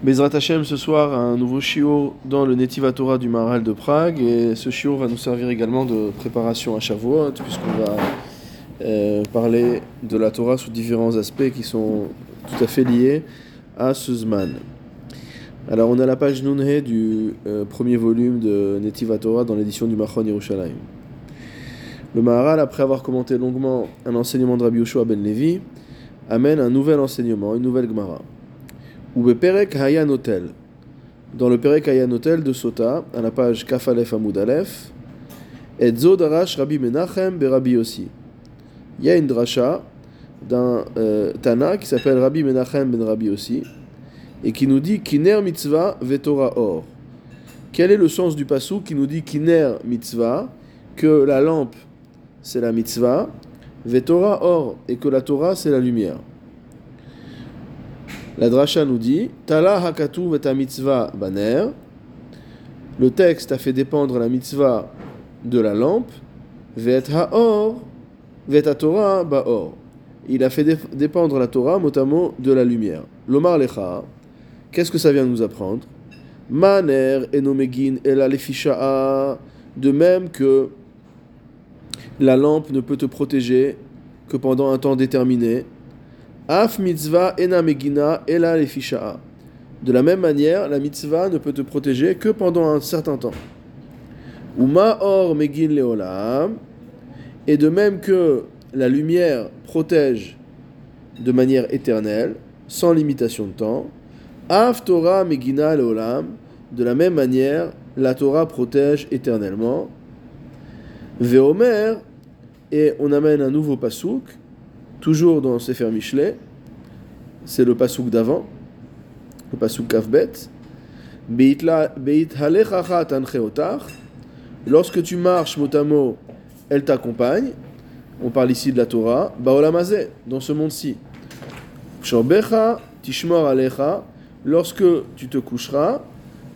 Bezrat Hashem, ce soir, un nouveau shiur dans le Netiva Torah du Maharal de Prague. Et ce shiur va nous servir également de préparation à Shavuot, puisqu'on va euh, parler de la Torah sous différents aspects qui sont tout à fait liés à ce Zman. Alors, on a la page Nunhe du euh, premier volume de Netiva Torah dans l'édition du Machon Yerushalayim. Le Maharal, après avoir commenté longuement un enseignement de Rabbi Yoshua ben Levi, amène un nouvel enseignement, une nouvelle Gemara. Ou Perek Hayan Hotel. Dans le Perek Hayan Hotel de Sota, à la page Kafalef Amoud Aleph, et Zodarash Rabbi Menachem Berabi aussi. Il y a une dracha d'un euh, Tana qui s'appelle Rabbi Menachem ben Rabbi aussi, et qui nous dit Kiner mitzvah vetora or. Quel est le sens du passou qui nous dit Kiner mitzvah, que la lampe c'est la mitzvah, vetora or, et que la Torah c'est la lumière? La dracha nous dit Tala hakatu veta mitzvah baner. Le texte a fait dépendre la mitzvah de la lampe. Vet haor, vet Torah baor. Il a fait dépendre la Torah, notamment de la lumière. Lomar lecha, qu'est-ce que ça vient nous apprendre? Maner enomegin ela lefisha'a. De même que la lampe ne peut te protéger que pendant un temps déterminé. Mitzvah ena megina. De la même manière, la mitzvah ne peut te protéger que pendant un certain temps. Uma or megin leolam. Et de même que la lumière protège de manière éternelle, sans limitation de temps. Af Torah megina leolam. De la même manière, la Torah protège éternellement. Veomer. Et on amène un nouveau pasouk toujours dans Sefer Michelet, c'est le pasouk d'avant, le pasouk Kavbet. Lorsque tu marches mot elle t'accompagne. On parle ici de la Torah. Baolamazé, dans ce monde-ci. Shobecha, tishmor alecha. Lorsque tu te coucheras,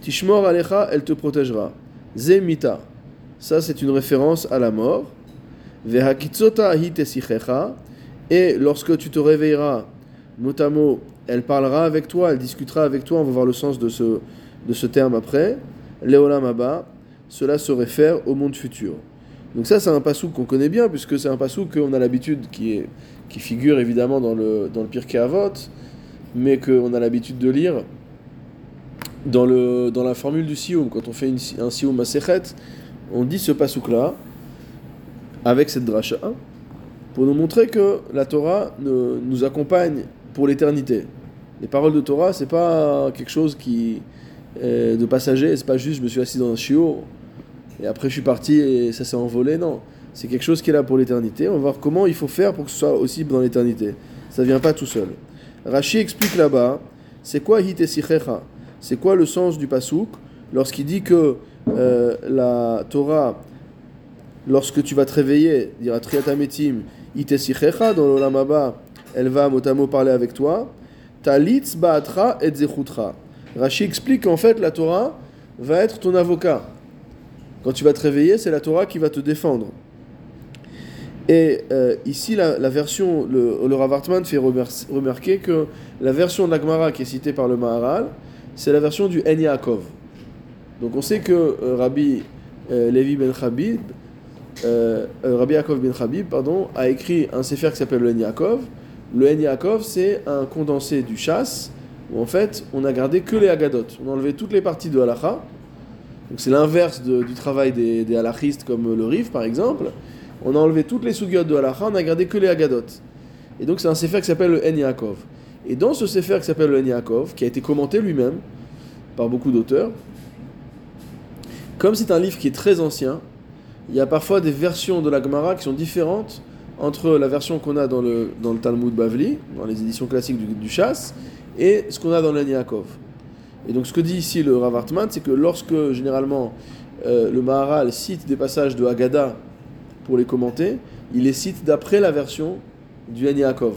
tishmor alecha, elle te protégera. Zemita. Ça, c'est une référence à la mort. Vehakitzota hitesichecha. Et lorsque tu te réveilleras, mot elle parlera avec toi, elle discutera avec toi, on va voir le sens de ce, de ce terme après. Léolam Abba, cela se réfère au monde futur. Donc ça, c'est un passou qu'on connaît bien, puisque c'est un passou qu'on a l'habitude, qui, qui figure évidemment dans le, dans le Pirkei Avot, mais qu'on a l'habitude de lire dans, le, dans la formule du Sioum. Quand on fait un Sioum Masechet, on dit ce passouk-là, avec cette dracha, pour nous montrer que la Torah nous accompagne pour l'éternité. Les paroles de Torah, c'est pas quelque chose qui est de passager, c'est pas juste je me suis assis dans un chiot et après je suis parti et ça s'est envolé, non. C'est quelque chose qui est là pour l'éternité. On va voir comment il faut faire pour que ce soit aussi dans l'éternité. Ça ne vient pas tout seul. Rashi explique là-bas, c'est quoi hitesichecha C'est quoi le sens du pasouk lorsqu'il dit que euh, la Torah, lorsque tu vas te réveiller, dira triatametim, Itesichecha, dans l'Olamaba, elle va mot parler avec toi. Talitz ba'atra et zechutra. Rashi explique qu'en fait la Torah va être ton avocat. Quand tu vas te réveiller, c'est la Torah qui va te défendre. Et euh, ici, la, version, le, le Rav fait remarquer que la version de la Gemara qui est citée par le Maharal, c'est la version du En Yaakov. Donc on sait que euh, Rabbi euh, Levi ben Chabib euh, euh, Rabbi Yaakov bin Habib pardon, a écrit un sefer qui s'appelle le En Yaakov. Le En Yaakov, c'est un condensé du chasse, où en fait, on a gardé que les Agadot. On a enlevé toutes les parties de Halacha. Donc c'est l'inverse du travail des, des halachistes comme le Rif, par exemple. On a enlevé toutes les Sugyot de Halacha, on a gardé que les Agadot. Et donc c'est un sefer qui s'appelle le En Yaakov. Et dans ce sefer qui s'appelle le En Yaakov, qui a été commenté lui-même par beaucoup d'auteurs, comme c'est un livre qui est très ancien, il y a parfois des versions de la Gemara qui sont différentes entre la version qu'on a dans le, dans le Talmud Bavli, dans les éditions classiques du, du Chasse, et ce qu'on a dans l'Aniakov. Et donc ce que dit ici le Rav Hartman, c'est que lorsque généralement euh, le Maharal cite des passages de Haggadah pour les commenter, il les cite d'après la version du Aniakov.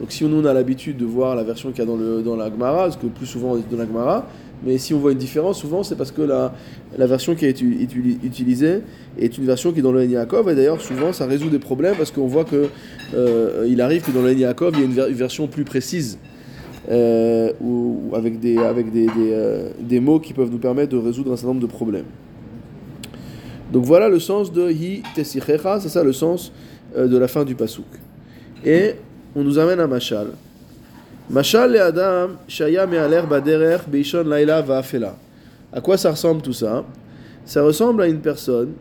Donc si on a l'habitude de voir la version qu'il y a dans, le, dans la Gemara, parce que plus souvent on est dans la Gemara, mais si on voit une différence, souvent c'est parce que la, la version qui est utilisée est une version qui est dans le Yaakov, et d'ailleurs souvent ça résout des problèmes parce qu'on voit que euh, il arrive que dans le Yaakov il y a une, version plus précise euh, ou, avec, des, avec des, euh, des mots qui peuvent nous permettre de résoudre un certain nombre de problèmes. Donc voilà le sens de hi tesichecha, c'est ça le sens euh, de la fin du pasouk. Et on nous amène à Machal. Machal le Adam, Shaya me'aler baderer beishon laila va'afela. À quoi ça ressemble tout ça? Ça ressemble à une personne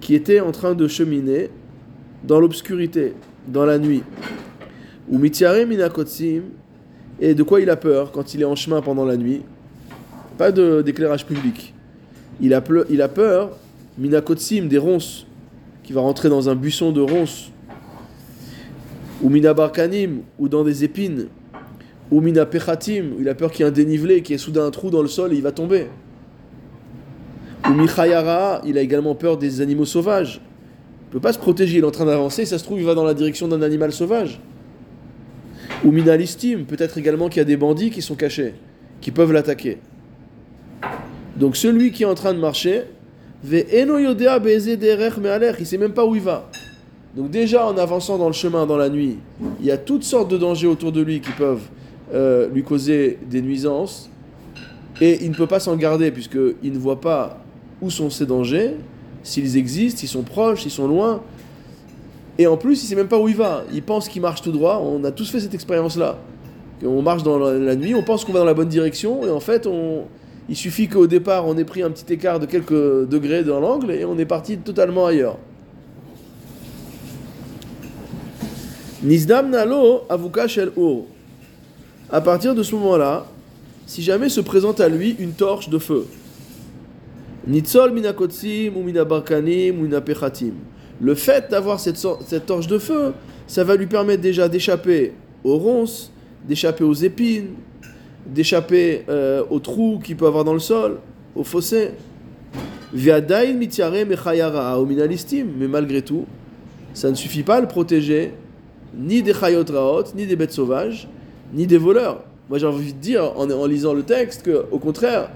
qui était en train de cheminer dans l'obscurité, dans la nuit. Ou mitiare minakotsim, et de quoi il a peur quand il est en chemin pendant la nuit? Pas d'éclairage public. Il a, il a peur, minakotsim, des ronces, qui va rentrer dans un buisson de ronces. Ou minabarkanim, ou dans des épines. Ou minapechatim, où il a peur qu'il y ait un dénivelé, qu'il y ait soudain un trou dans le sol et il va tomber. Ou michayara, il a également peur des animaux sauvages. Il ne peut pas se protéger, il est en train d'avancer, ça se trouve, il va dans la direction d'un animal sauvage. Ou minalistim, peut-être également qu'il y a des bandits qui sont cachés, qui peuvent l'attaquer. Donc celui qui est en train de marcher, il sait même pas où il va. Donc déjà en avançant dans le chemin dans la nuit, il y a toutes sortes de dangers autour de lui qui peuvent euh, lui causer des nuisances, et il ne peut pas s'en garder puisqu'il ne voit pas où sont ces dangers, s'ils existent, s'ils sont proches, s'ils sont loin. Et en plus, il sait même pas où il va. Il pense qu'il marche tout droit. On a tous fait cette expérience-là. On marche dans la, nuit, on pense qu'on va dans la bonne direction, et en fait, il suffit qu'au départ, on ait pris un petit écart de quelques degrés dans l'angle, et on est parti totalement ailleurs. Nizdam nalo avuka shel. À partir de ce moment-là, si jamais se présente à lui une torche de feu. Le fait d'avoir cette, cette torche de feu, ça va lui permettre déjà d'échapper aux ronces, d'échapper aux épines, d'échapper euh, aux trous qu'il peut avoir dans le sol, aux fossés. Mais malgré tout, ça ne suffit pas à le protéger ni des chayot raot, ni des bêtes sauvages, ni des voleurs. Moi j'ai envie de dire, en, en lisant le texte, que au contraire,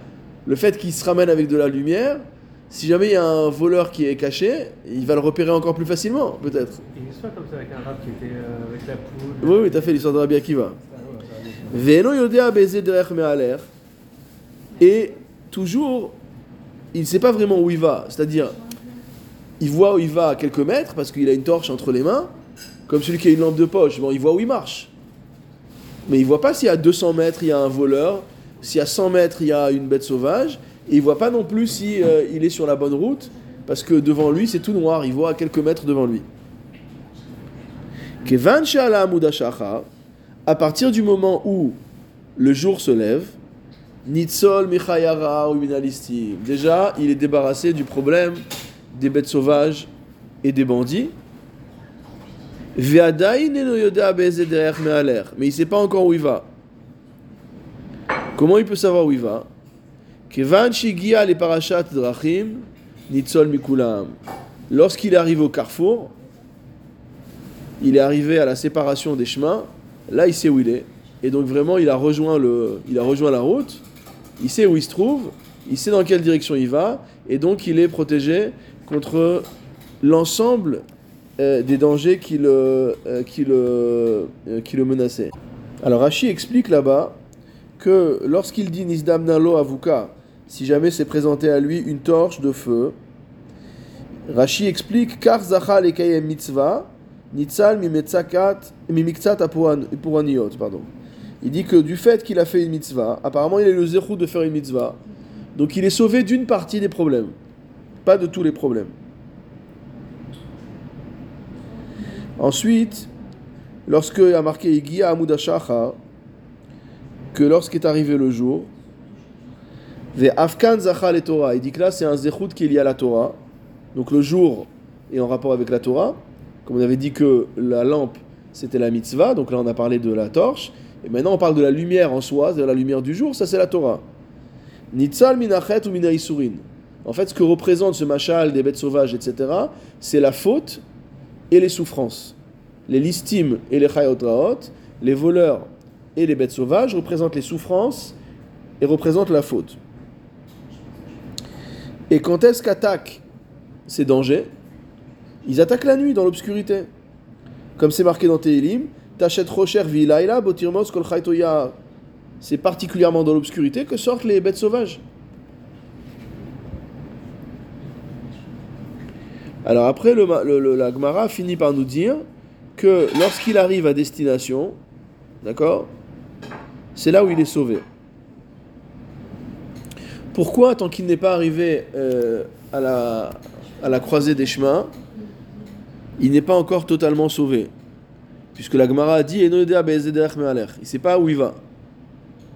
le fait qu'il se ramène avec de la lumière, si jamais il y a un voleur qui est caché, il va le repérer encore plus facilement, peut-être. Une histoire comme ça avec un rap qui était euh, avec la poule. Oui, oui, t'as fait l'histoire de Rabbi Akiva. Ve'eno yodea derech me'aler. Et toujours, il ne sait pas vraiment où il va. C'est-à-dire, il voit où il va à quelques mètres parce qu'il a une torche entre les mains, comme celui qui a une lampe de poche. Bon, il voit où il marche. Mais il voit pas s'il y a 200 mètres, il y a un voleur, s'il y a 100 mètres, il y a une bête sauvage. Et il voit pas non plus si euh, il est sur la bonne route, parce que devant lui, c'est tout noir. Il voit à quelques mètres devant lui. À partir du moment où le jour se lève. Déjà, il est débarrassé du problème des bêtes sauvages et des bandits. Mais il ne sait pas encore où il va. Comment il peut savoir où il va. Lorsqu'il arrive au carrefour, il est arrivé à la séparation des chemins, là il sait où il est. Et donc vraiment il a rejoint, le, il a rejoint la route, il sait où il se trouve, il sait dans quelle direction il va, et donc il est protégé contre l'ensemble euh, des dangers qui le, euh, qui, le, euh, qui le menaçaient. Alors Rashi explique là-bas que lorsqu'il dit Nisdam Nalo Avuka, si jamais s'est présenté à lui une torche de feu, Rashi explique Kar Zachal Ekayem Mitzvah, Nitzal mimiktsat apuran- puraniot, pardon. Il dit que du fait qu'il a fait une mitzvah, apparemment il eu le zéro de faire une mitzvah, donc il est sauvé d'une partie des problèmes, pas de tous les problèmes. Ensuite, lorsque a marqué Igia Hashachar, que lorsqu'est arrivé le jour, Afkan Zachal et Torah, il dit que là c'est un zéchout qui est lié à la Torah, donc le jour est en rapport avec la Torah, comme on avait dit que la lampe c'était la mitzvah, donc là on a parlé de la torche, et maintenant on parle de la lumière en soi, de la lumière du jour, ça c'est la Torah. Nitzal minachet ou minaïsurin. En fait, ce que représente ce machal des bêtes sauvages, etc., c'est la faute et les souffrances. Les listim et les chayotraot, les voleurs et les bêtes sauvages représentent les souffrances et représentent la faute. Et quand est-ce qu'attaquent ces dangers? Ils attaquent la nuit dans l'obscurité. Comme c'est marqué dans Tehilim, Tachet Rocher Vilaila, Botirmos Kol. C'est particulièrement dans l'obscurité que sortent les bêtes sauvages. Alors après, la Gemara finit par nous dire que lorsqu'il arrive à destination, d'accord, c'est là où il est sauvé. Pourquoi, tant qu'il n'est pas arrivé euh, à, la, croisée des chemins, il n'est pas encore totalement sauvé? Puisque la Gemara a dit. Il ne sait pas où il va.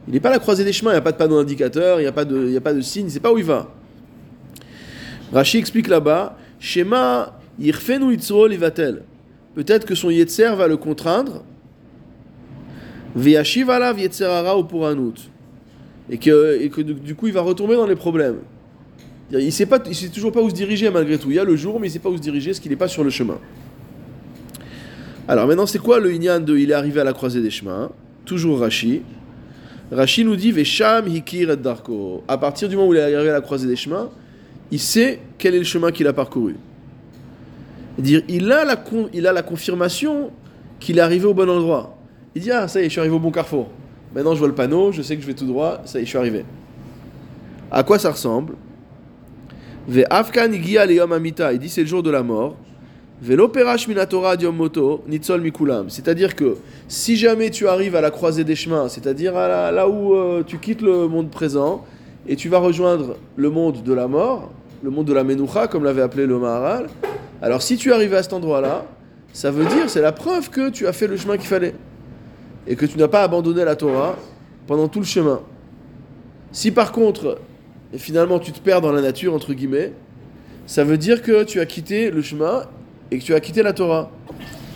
Il n'est pas à la croisée des chemins, il n'y a pas de panneau indicateur, il n'y a, pas de- a pas de signe, il ne sait pas où il va. Rashi explique là-bas Shema yirfenu itzro livatel. Peut-être que son yetzer va le contraindre. Veyashiv alav yetzerara ou. Et que, et que du coup il va retomber dans les problèmes. Il ne sait, sait toujours pas où se diriger malgré tout. Il y a le jour, mais il ne sait pas où se diriger parce qu'il n'est pas sur le chemin. Alors maintenant, c'est quoi le inyan de il est arrivé à la croisée des chemins? Toujours Rashi. Rashi nous dit Vesham hikir et darko. À partir du moment où il est arrivé à la croisée des chemins, il sait quel est le chemin qu'il a parcouru. Dire, il a la, con- il a la confirmation qu'il est arrivé au bon endroit. Il dit Ah, ça y est, je suis arrivé au bon carrefour. Maintenant, je vois le panneau, je sais que je vais tout droit, ça y est, je suis arrivé. À quoi ça ressemble? Afkan. Il dit c'est le jour de la mort. C'est-à-dire que si jamais tu arrives à la croisée des chemins, c'est-à-dire là où euh, tu quittes le monde présent et tu vas rejoindre le monde de la mort, le monde de la menoucha, comme l'avait appelé le Maharal, alors si tu arrives à cet endroit-là, ça veut dire, c'est la preuve que tu as fait le chemin qu'il fallait et que tu n'as pas abandonné la Torah pendant tout le chemin. Si par contre, finalement tu te perds dans la nature, entre guillemets, ça veut dire que tu as quitté le chemin et que tu as quitté la Torah.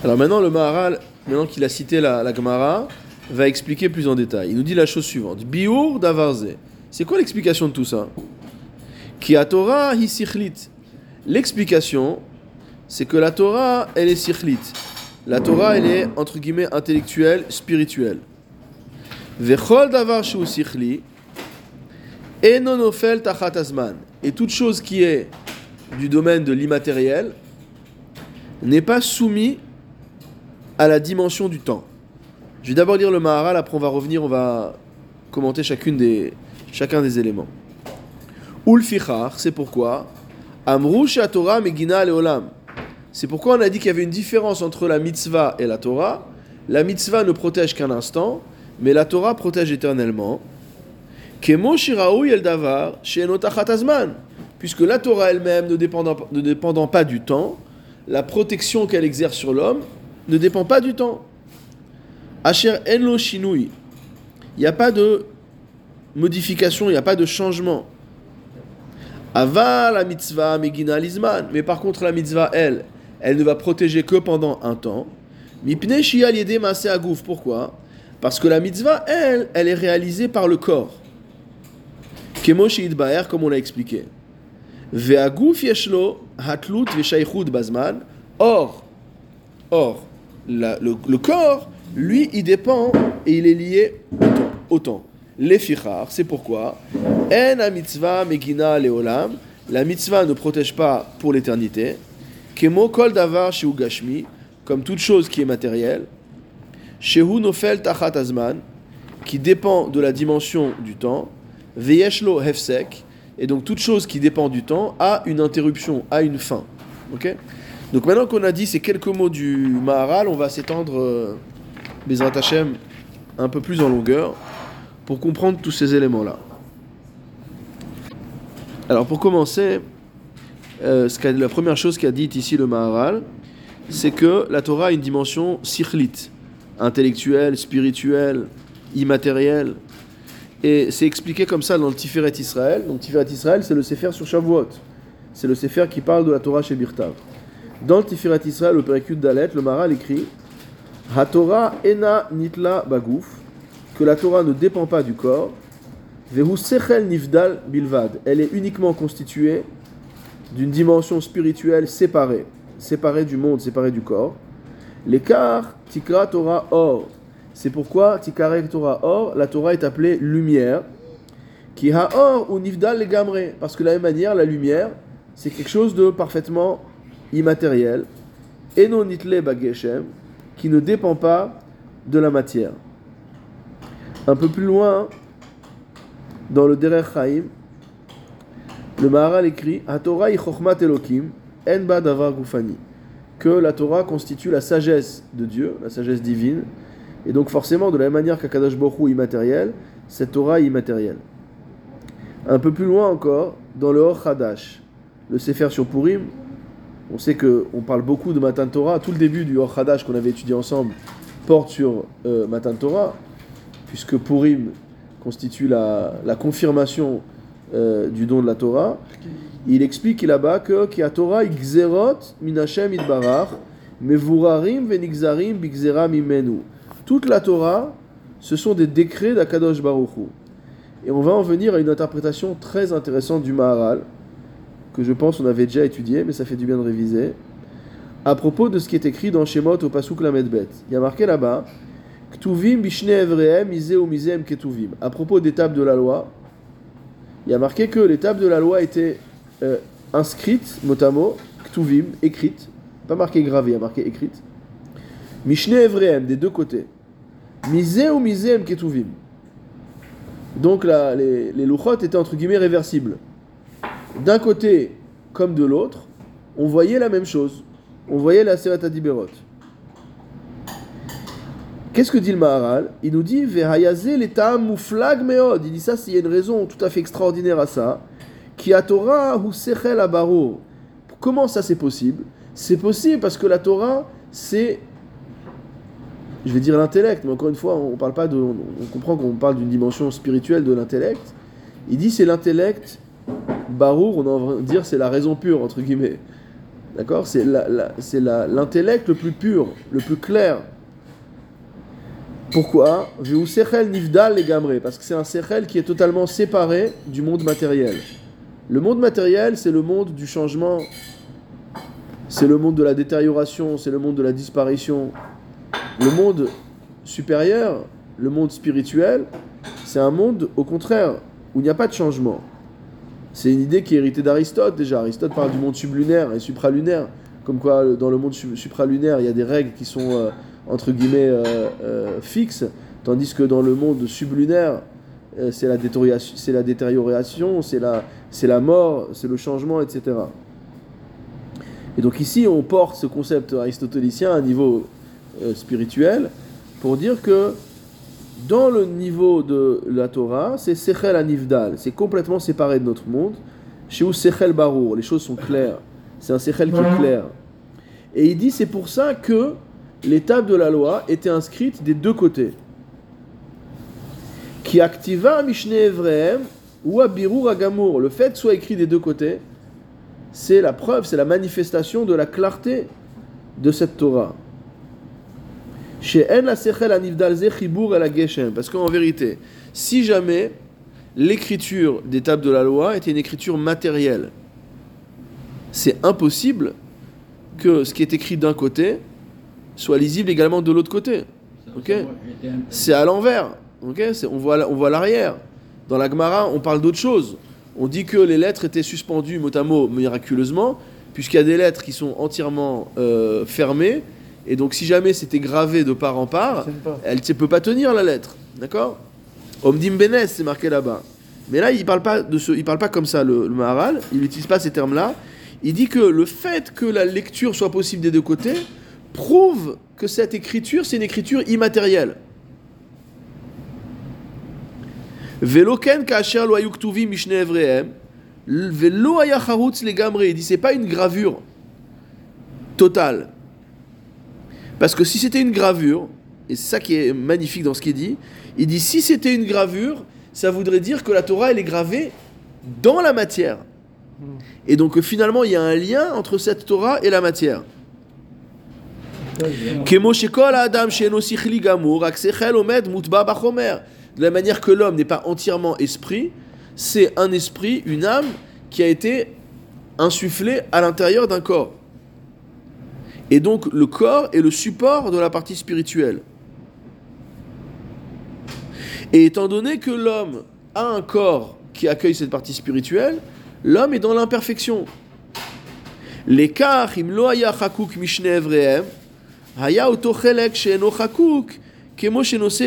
Alors maintenant, le Maharal, maintenant qu'il a cité la, la Gemara, va expliquer plus en détail. Il nous dit la chose suivante. Biur davarze. C'est quoi l'explication de tout ça? Ki a Torah. L'explication, c'est que la Torah, elle est sichlit. La Torah, elle est, entre guillemets, intellectuelle, spirituelle. Vechol davar shu sichli, enonofel tachat azman. Et toute chose qui est du domaine de l'immatériel n'est pas soumis à la dimension du temps. Je vais d'abord lire le Maharal, après on va revenir, on va commenter chacune des, chacun des éléments. Ulfichar, c'est pourquoi Amru Torah Megina Leolam. C'est pourquoi on a dit qu'il y avait une différence entre la mitzvah et la Torah. La mitzvah ne protège qu'un instant, mais la Torah protège éternellement. Kemo El Davar. Puisque la Torah elle-même, ne dépendant, ne dépendant pas du temps, la protection qu'elle exerce sur l'homme ne dépend pas du temps. Asher Enlo Shinui. Il n'y a pas de modification, il n'y a pas de changement. Ava la mitzvah megina lizman. Mais par contre, la mitzvah, elle, elle ne va protéger que pendant un temps. Mipne shial yede maase agouf. Pourquoi? Parce que la mitzvah, elle, elle est réalisée par le corps. Kemo baer, comme on l'a expliqué. Ve'agouf yeshlo hatlut ve'shaychud bazman. Or, or, le, le corps, lui, il dépend et il est lié. Au temps. Les fichar, c'est pourquoi en mitzvah megina leolam. La mitzvah ne protège pas pour l'éternité. Kemo kol davar shehu gashmi, comme toute chose qui est matérielle. Shehu nofel tachat azman, qui dépend de la dimension du temps. Veyeshlo hefsek, et donc toute chose qui dépend du temps a une interruption, a une fin. Ok? Donc maintenant qu'on a dit ces quelques mots du Maharal, on va s'étendre, euh, Bezrat Hashem, un peu plus en longueur pour comprendre tous ces éléments-là. Alors pour commencer, euh, la première chose qu'a dit ici le Maharal, c'est que la Torah a une dimension sikhlit, intellectuelle, spirituelle, immatérielle. Et c'est expliqué comme ça dans le Tiferet Israël. Donc Tiferet Israël, c'est le Sefer sur Shavuot. C'est le Sefer qui parle de la Torah chez Birtav. Dans le Tiferet Israël, au Pérécute Dalet, le Maharal écrit HaTorah ena nitla bagouf, que la Torah ne dépend pas du corps, Vehu sechel nifdal bilvad, elle est uniquement constituée d'une dimension spirituelle séparée, séparée du monde, séparée du corps. L'écart tikra Torah or, c'est pourquoi tikare Torah or, la Torah est appelée lumière, qui ha or ou nifdal legamre, parce que de la même manière, la lumière, c'est quelque chose de parfaitement immatériel, eno nitle bageshem, qui ne dépend pas de la matière. Un peu plus loin, dans le Derer Chaim, le Maharal écrit Torah chokhmat Elokim, en davar gufani. Que la Torah constitue la sagesse de Dieu, la sagesse divine, et donc forcément, de la même manière qu'Akadosh est immatériel, cette Torah est immatérielle. Un peu plus loin encore, dans le Or Hadash, le Sefer sur Purim, on sait qu'on parle beaucoup de Matan Torah. Tout le début du Or Hadash qu'on avait étudié ensemble porte sur euh, Matan Torah, puisque Purim constitue la, la confirmation euh, du don de la Torah. Il explique là-bas que a Torah Igzerot Minashem Idbarach Mevurarim Venigzarim Bigzera Mimenu. Toute la Torah, ce sont des décrets d'Akadosh Baruch Hu. Et on va en venir à une interprétation très intéressante du Maharal, que je pense on avait déjà étudié, mais ça fait du bien de réviser, à propos de ce qui est écrit dans Shemot au Pasuk Lamedbet. Il y a marqué là-bas Ktuvim bishne evrehem ou mizem ketuvim. À propos des tables de la loi, il y a marqué que les tables de la loi étaient euh, inscrites, mot à ktuvim, écrites, pas marqué gravé, il y a marqué écrites. Mishne evrehem, des deux côtés. Ou mizem ketuvim. Donc là, les, les étaient entre guillemets réversibles. D'un côté comme de l'autre, on voyait la même chose. On voyait la Serat Adiberot. Qu'est-ce que dit le Maharal? Il nous dit l'état mouflag meod. Il dit ça, s'il y a une raison tout à fait extraordinaire à ça. Qui a Torah ou sechel. Comment ça c'est possible? C'est possible parce que la Torah, c'est je vais dire l'intellect, mais encore une fois, on parle pas de, on comprend qu'on parle d'une dimension spirituelle de l'intellect. Il dit c'est l'intellect, barour, on va dire c'est la raison pure entre guillemets, d'accord? C'est c'est l'intellect le plus pur, le plus clair. Pourquoi sechel nifdal les parce que c'est un sechel qui est totalement séparé du monde matériel. Le monde matériel, c'est le monde du changement, c'est le monde de la détérioration, c'est le monde de la disparition. Le monde supérieur, le monde spirituel, c'est un monde au contraire où il n'y a pas de changement. C'est une idée qui est héritée d'Aristote déjà. Aristote parle du monde sublunaire et supralunaire, comme quoi dans le monde supralunaire il y a des règles qui sont euh, entre guillemets euh, euh, fixes, tandis que dans le monde sublunaire c'est la détérioration, c'est la détérioration, c'est la, la mort, c'est le changement, etc. Et donc ici on porte ce concept aristotélicien à un niveau euh, spirituel pour dire que dans le niveau de la Torah, c'est Sechel Anivdal, c'est complètement séparé de notre monde. Chez où Sechel Barour, les choses sont claires. C'est un Sechel qui est clair. Et il dit c'est pour ça que tables de la loi étaient inscrites des deux côtés. Qui activa Mishne Evrehem ou Abirur Agamour. Le fait soit écrit des deux côtés, c'est la preuve, c'est la manifestation de la clarté de cette Torah. Parce qu'en vérité, si jamais l'écriture des tables de la loi était une écriture matérielle, c'est impossible que ce qui est écrit d'un côté soit lisible également de l'autre côté. c'est à l'envers. on voit, on voit l'arrière. Dans la Gemara, on parle d'autre chose. On dit que les lettres étaient suspendues mot à mot miraculeusement, puisqu'il y a des lettres qui sont entièrement euh, fermées et donc, si jamais c'était gravé de part en part, elle ne peut pas tenir la lettre. D'accord? Omdim Benes, c'est marqué là-bas. Mais là, il ne parle, pas de ce, il parle pas comme ça, le, le Maharal. Il n'utilise pas ces termes-là. Il dit que le fait que la lecture soit possible des deux côtés prouve que cette écriture, c'est une écriture immatérielle. Veloken kasher lo mishne evrehem. Velo legamre. Il dit c'est pas une gravure totale. Parce que si c'était une gravure, et c'est ça qui est magnifique dans ce qu'il dit, il dit si c'était une gravure, ça voudrait dire que la Torah elle est gravée dans la matière. Et donc finalement il y a un lien entre cette Torah et la matière. De la manière que l'homme n'est pas entièrement esprit, c'est un esprit, une âme qui a été insufflée à l'intérieur d'un corps. Et donc le corps est le support de la partie spirituelle. Et étant donné que l'homme a un corps qui accueille cette partie spirituelle, l'homme est dans l'imperfection. L'écart, mishne evrehem,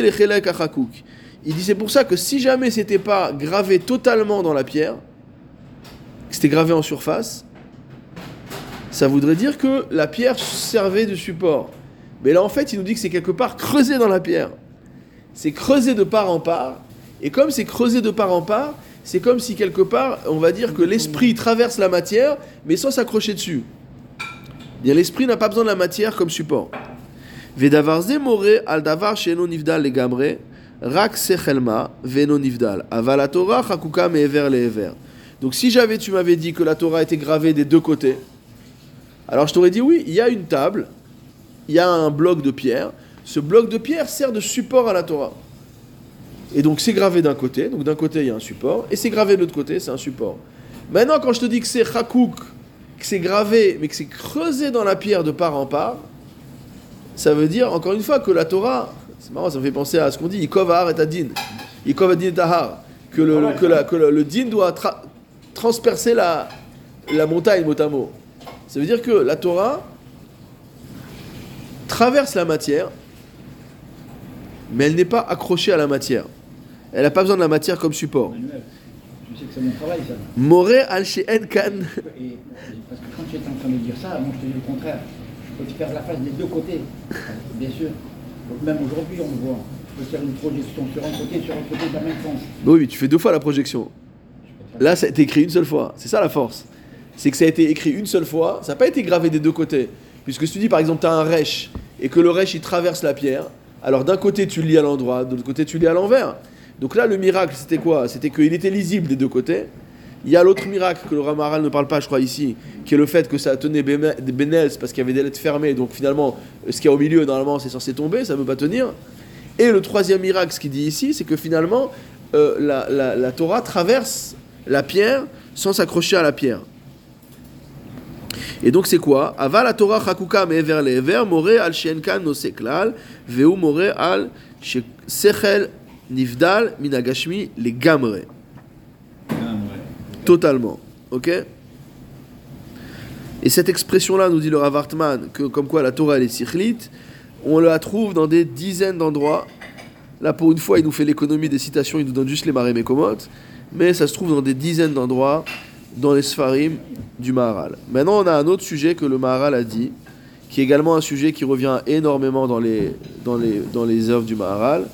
lechelek achakuk. Il dit c'est pour ça que si jamais c'était pas gravé totalement dans la pierre, que c'était gravé en surface, ça voudrait dire que la pierre servait de support. Mais là en fait il nous dit que c'est quelque part creusé dans la pierre. C'est creusé de part en part, et comme c'est creusé de part en part, c'est comme si quelque part, on va dire que l'esprit traverse la matière, mais sans s'accrocher dessus. L'esprit n'a pas besoin de la matière comme support. Vedavar ze more al davar sheno legamre, rak sechelma veno nivdal. Torah chakuka me'ever le'ever. Donc si j'avais, tu m'avais dit que la Torah était gravée des deux côtés, alors je t'aurais dit oui, il y a une table, il y a un bloc de pierre. Ce bloc de pierre sert de support à la Torah. Et donc c'est gravé d'un côté, donc d'un côté il y a un support, et c'est gravé de l'autre côté, c'est un support. Maintenant, quand je te dis que c'est chakouk, que c'est gravé, mais que c'est creusé dans la pierre de part en part, ça veut dire, encore une fois, que la Torah, c'est marrant, ça me fait penser à ce qu'on dit, et Adin, et Tahar, que le, que la- que le, le din doit tra- transpercer la, la montagne, mot à mot. Ça veut dire que la Torah traverse la matière, mais elle n'est pas accrochée à la matière. Elle n'a pas besoin de la matière comme support. Sais que c'est mon travail ça. Moré al she'en kan. Parce que quand tu étais en train de dire ça, moi je te dis le contraire. Je peux te faire la face des deux côtés, bien sûr. Donc même aujourd'hui on le voit. Je peux faire une projection sur un côté sur un côté de la même sens. Oui, mais tu fais deux fois la projection. Là, ça a été écrit une seule fois. C'est ça la force. C'est que ça a été écrit une seule fois. Ça n'a pas été gravé des deux côtés. Puisque si tu dis par exemple, tu as un rêche et que le rêche il traverse la pierre, alors d'un côté tu le lis à l'endroit, de l'autre côté tu le lis à l'envers. Donc là, le miracle c'était quoi? C'était qu'il était lisible des deux côtés. Il y a l'autre miracle que le Ramaral ne parle pas, je crois, ici, qui est le fait que ça tenait bénels parce qu'il y avait des lettres fermées. Donc finalement, ce qu'il y a au milieu, normalement, c'est censé tomber, ça ne peut pas tenir. Et le troisième miracle, ce qu'il dit ici, c'est que finalement, euh, la, Torah traverse la pierre sans s'accrocher à la pierre. Et donc c'est quoi? Ava la Torah chakuka me'ever le'ever, more al shenkan no seklal, veu more al sechel nivdal minagashmi les gamre. Totalement. Ok? Et cette expression-là, nous dit le Rav Hartman, que comme quoi la Torah elle est sichlite, on la trouve dans des dizaines d'endroits. Là, pour une fois, il nous fait l'économie des citations, il nous donne juste les marées mécomotes. Mais ça se trouve dans des dizaines d'endroits dans les Sfarim du Maharal. Maintenant, on a un autre sujet que le Maharal a dit, qui est également un sujet qui revient énormément dans les, dans les, dans les œuvres du Maharal.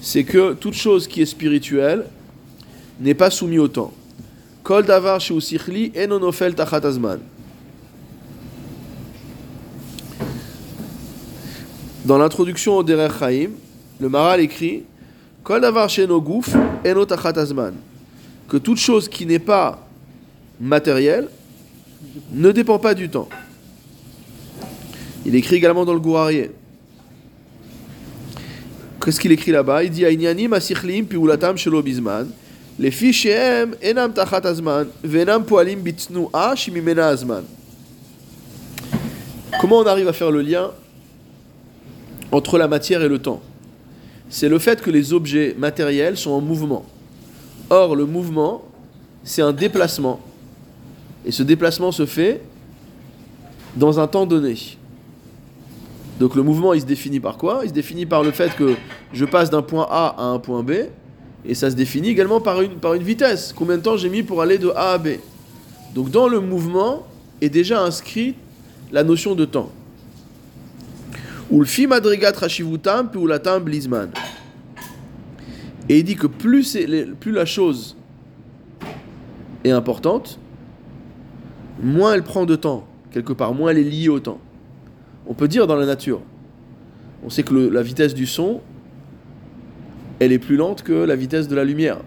C'est que toute chose qui est spirituelle n'est pas soumise au temps. Kol davar sheu sichli enonofel tachat azman. Dans l'introduction au Derech Chaim, le Maral écrit Kol davar. Que toute chose qui n'est pas matérielle ne dépend pas du temps. Il écrit également dans le Gourarié. Qu'est-ce qu'il écrit là-bas? Il dit. Comment on arrive à faire le lien entre la matière et le temps? C'est le fait que les objets matériels sont en mouvement. Or, le mouvement, c'est un déplacement. Et ce déplacement se fait dans un temps donné. Donc le mouvement, il se définit par quoi? Il se définit par le fait que je passe d'un point A à un point B, et ça se définit également par une, par une vitesse. Combien de temps j'ai mis pour aller de A à B? Donc dans le mouvement est déjà inscrit la notion de temps. Ulfi madrigat rashivutam piulatam blizman. Et il dit que plus, plus la chose est importante, moins elle prend de temps, quelque part, moins elle est liée au temps. On peut dire dans la nature. On sait que le- la vitesse du son, elle est plus lente que la vitesse de la lumière.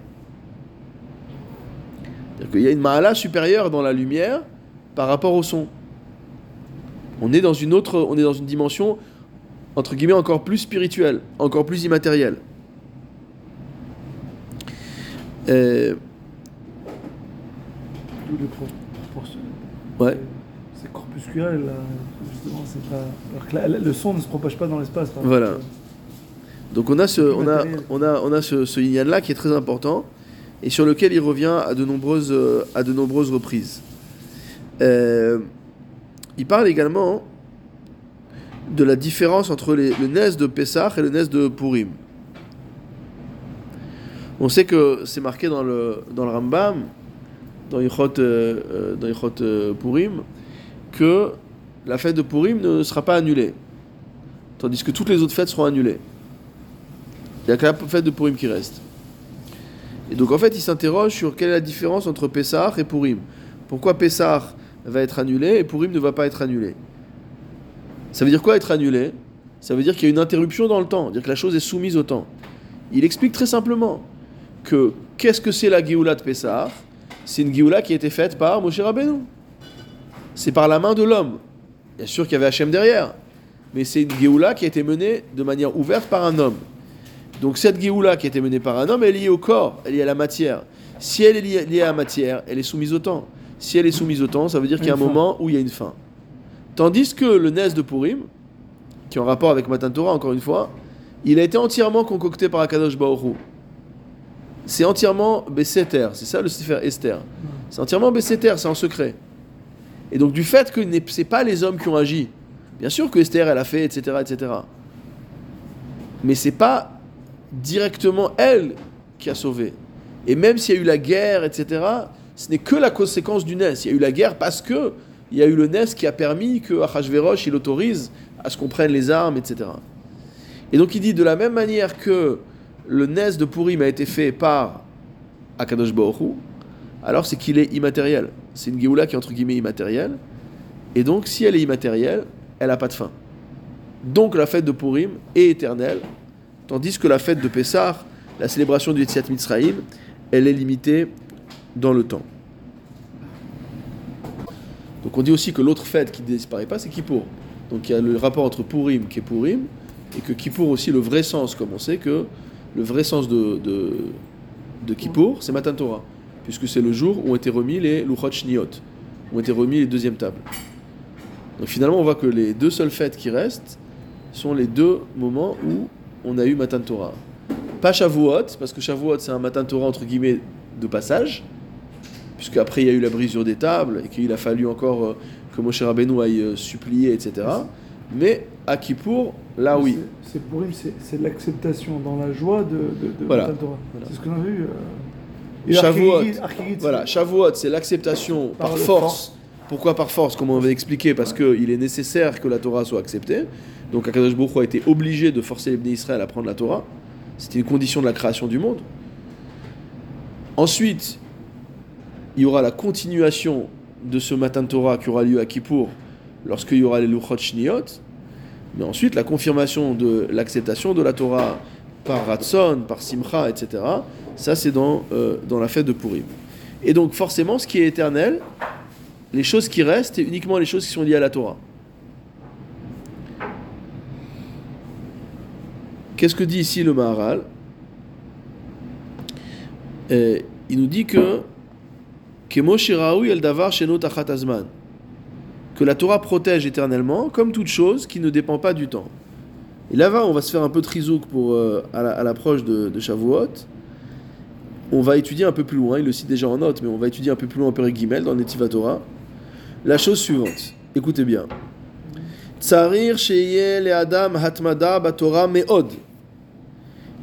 C'est-à-dire qu'il y a une mahala supérieure dans la lumière par rapport au son. On est dans une autre, on est dans une dimension entre guillemets encore plus spirituelle, encore plus immatérielle. Euh, D'où pro- ouais. C'est corpusculel, là. Justement, c'est pas. alors que là, le son ne se propage pas dans l'espace. Voilà. exemple. Donc on a ce, on a, on a, on a ce, ce yin là qui est très important et sur lequel il revient à de nombreuses, euh, à de nombreuses reprises. Euh, il parle également de la différence entre les- le Nes de Pessah et le Nes de Purim. On sait que c'est marqué dans le, dans le Rambam, dans Yichot, euh, euh, dans Yichot, euh, Purim, que la fête de Purim ne sera pas annulée. Tandis que toutes les autres fêtes seront annulées. Il n'y a que la fête de Purim qui reste. Et donc en fait, il s'interroge sur quelle est la différence entre Pessah et Purim. Pourquoi Pessah va être annulé et Purim ne va pas être annulé? Ça veut dire quoi être annulé? Ça veut dire qu'il y a une interruption dans le temps, dire que la chose est soumise au temps. Il explique très simplement que qu'est-ce que c'est la Géoula de Pessah? C'est une Géoula qui a été faite par Moshe Rabbeinu. C'est par la main de l'homme. Bien sûr qu'il y avait Hachem derrière, mais c'est une Géoula qui a été menée de manière ouverte par un homme. Donc cette Géoula qui a été menée par un homme, elle est liée au corps, elle est liée à la matière. Si elle est liée liée à la matière, elle est soumise au temps. Si elle est soumise au temps, ça veut dire qu'il y a un fin. moment où il y a une fin. Tandis que le Nes de Purim, qui est en rapport avec Matan Torah encore une fois, il a été entièrement concocté par Akadosh Hu. C'est entièrement Besséter, c'est ça le Sefer Esther. C'est entièrement Besséter, c'est en secret. Et donc du fait que ce n'est pas les hommes qui ont agi, bien sûr que Esther elle a fait, etc., etc. Mais c'est pas directement elle qui a sauvé. Et même s'il y a eu la guerre, etc., ce n'est que la conséquence du Nes. Il y a eu la guerre parce que il y a eu le Nes qui a permis que Achashverosh il autorise à ce qu'on prenne les armes, etc. Et donc il dit de la même manière que le Nes de Purim a été fait par Akadosh Hu, alors c'est qu'il est immatériel. C'est une Géoula qui est entre guillemets immatérielle. Et donc si elle est immatérielle, elle n'a pas de fin. Donc la fête de Purim est éternelle, tandis que la fête de Pessah, la célébration du Yetziat Mitzrayim, elle est limitée dans le temps. Donc on dit aussi que l'autre fête qui ne disparaît pas, c'est Kippour. Donc il y a le rapport entre Purim qui est Purim, et que Kippour aussi, le vrai sens, comme on sait que le vrai sens de, de, de Kippour, c'est Matan Torah, puisque c'est le jour où ont été remis les Luchot Shniot, où ont été remis les deuxièmes tables. Donc finalement, on voit que les deux seules fêtes qui restent sont les deux moments où on a eu Matan Torah. Pas Shavuot, parce que Shavuot c'est un Matan Torah entre guillemets de passage, puisque après il y a eu la brisure des tables et qu'il a fallu encore euh, que Moshe Rabbeinu aille euh, supplier, etc. Mais à Kippour, là oui. C'est- pour lui, c'est l'acceptation dans la joie de, de, de Voilà. Matan Torah. Voilà. C'est ce qu'on a vu. euh, Shavuot. Voilà, Shavuot, c'est l'acceptation par, force. Pourquoi par force Comme on avait expliqué, parce qu'il est nécessaire que la Torah soit acceptée. Donc Akadosh Baruch a été obligé de forcer les Bnei Israël à prendre la Torah. C'était une condition de la création du monde. Ensuite, il y aura la continuation de ce matin de Torah qui aura lieu à Kippour lorsqu'il y aura les Luchot Shniot. Mais ensuite, la confirmation de l'acceptation de la Torah par Ratson, par Simcha, etc. Ça, c'est dans, euh, dans la fête de Purim. Et donc, forcément, ce qui est éternel, les choses qui restent, c'est uniquement les choses qui sont liées à la Torah. Qu'est-ce que dit ici le Maharal? Euh, Il nous dit que que la Torah protège éternellement, comme toute chose qui ne dépend pas du temps. Et là, on va se faire un peu trizouk pour, euh, à l'approche de, de Shavuot. On va étudier un peu plus loin, il le cite déjà en note, mais on va étudier un peu plus loin en Périgimel, dans Netiva Torah. La chose suivante, écoutez bien. Tsarir sheye le adam hatmada batorah meod.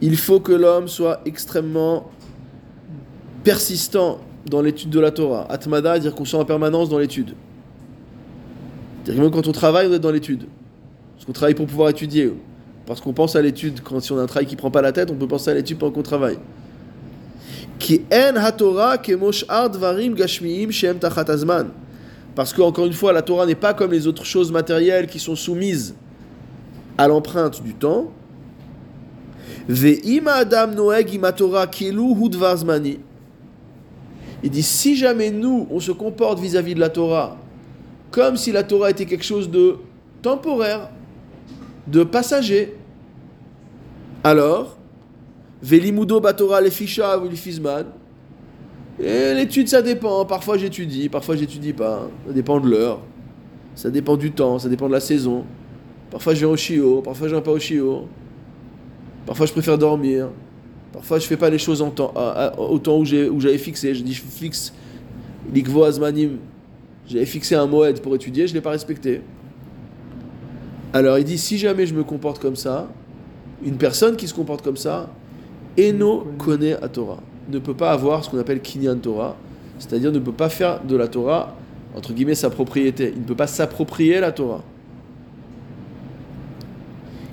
Il faut que l'homme soit extrêmement persistant dans l'étude de la Torah. Atmada, dire qu'on soit en permanence dans l'étude. C'est-à-dire que même quand on travaille, on est dans l'étude. Parce qu'on travaille pour pouvoir étudier. Parce qu'on pense à l'étude, quand si on a un travail qui prend pas la tête, on peut penser à l'étude pendant qu'on travaille. Ki en gashmiim shem tachat. Parce que, encore une fois, la Torah n'est pas comme les autres choses matérielles qui sont soumises à l'empreinte du temps. Adam. Il dit si jamais nous, on se comporte vis-à-vis de la Torah comme si la Torah était quelque chose de temporaire, de passager, alors, Velimudo Batora Lefisha ou Lefizman, et l'étude ça dépend, parfois j'étudie, parfois j'étudie pas, ça dépend de l'heure, ça dépend du temps, ça dépend de la saison, parfois je viens au chiot, parfois je viens pas au chiot, parfois je préfère dormir, parfois je fais pas les choses en au temps où j'avais fixé, je dis je fixe l'ikvo azmanim, j'avais fixé un moed pour étudier, je ne l'ai pas respecté. Alors il dit si jamais je me comporte comme ça, une personne qui se comporte comme ça, Eno connaît à Torah, ne peut pas avoir ce qu'on appelle Kinyan Torah, c'est-à-dire ne peut pas faire de la Torah, entre guillemets, sa propriété. Il ne peut pas s'approprier la Torah.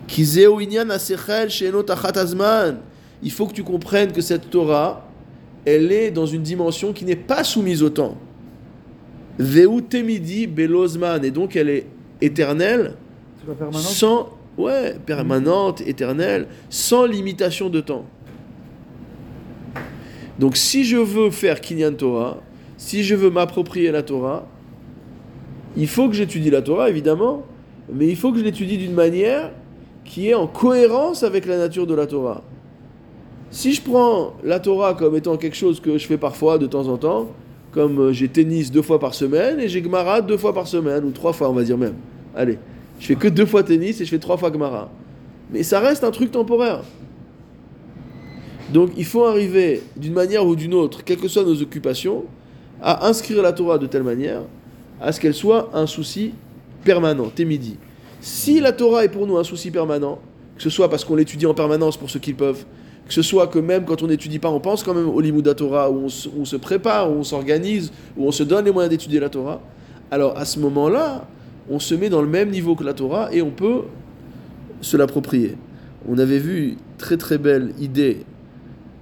Kizeo inyan asechel she'eno tachat azman. Il faut que tu comprennes que cette Torah, elle est dans une dimension qui n'est pas soumise au temps. Veu temidi belozman. Et donc elle est éternelle, sans, ouais, permanente, éternelle, sans limitation de temps. Donc si je veux faire Kinyan Torah, si je veux m'approprier la Torah, il faut que j'étudie la Torah, évidemment, mais il faut que je l'étudie d'une manière qui est en cohérence avec la nature de la Torah. Si je prends la Torah comme étant quelque chose que je fais parfois, de temps en temps, comme euh, j'ai tennis deux fois par semaine et j'ai Gemara deux fois par semaine, ou trois fois on va dire même. Allez, je fais que deux fois tennis et je fais trois fois Gemara. Mais ça reste un truc temporaire. Donc il faut arriver d'une manière ou d'une autre, quelles que soient nos occupations, à inscrire la Torah de telle manière à ce qu'elle soit un souci permanent, midi. Si la Torah est pour nous un souci permanent, que ce soit parce qu'on l'étudie en permanence pour ceux qui peuvent, que ce soit que même quand on n'étudie pas, on pense quand même au Limouda Torah, où on, se, où on se prépare, où on s'organise, où on se donne les moyens d'étudier la Torah, alors à ce moment-là, on se met dans le même niveau que la Torah et on peut se l'approprier. On avait vu une très très belle idée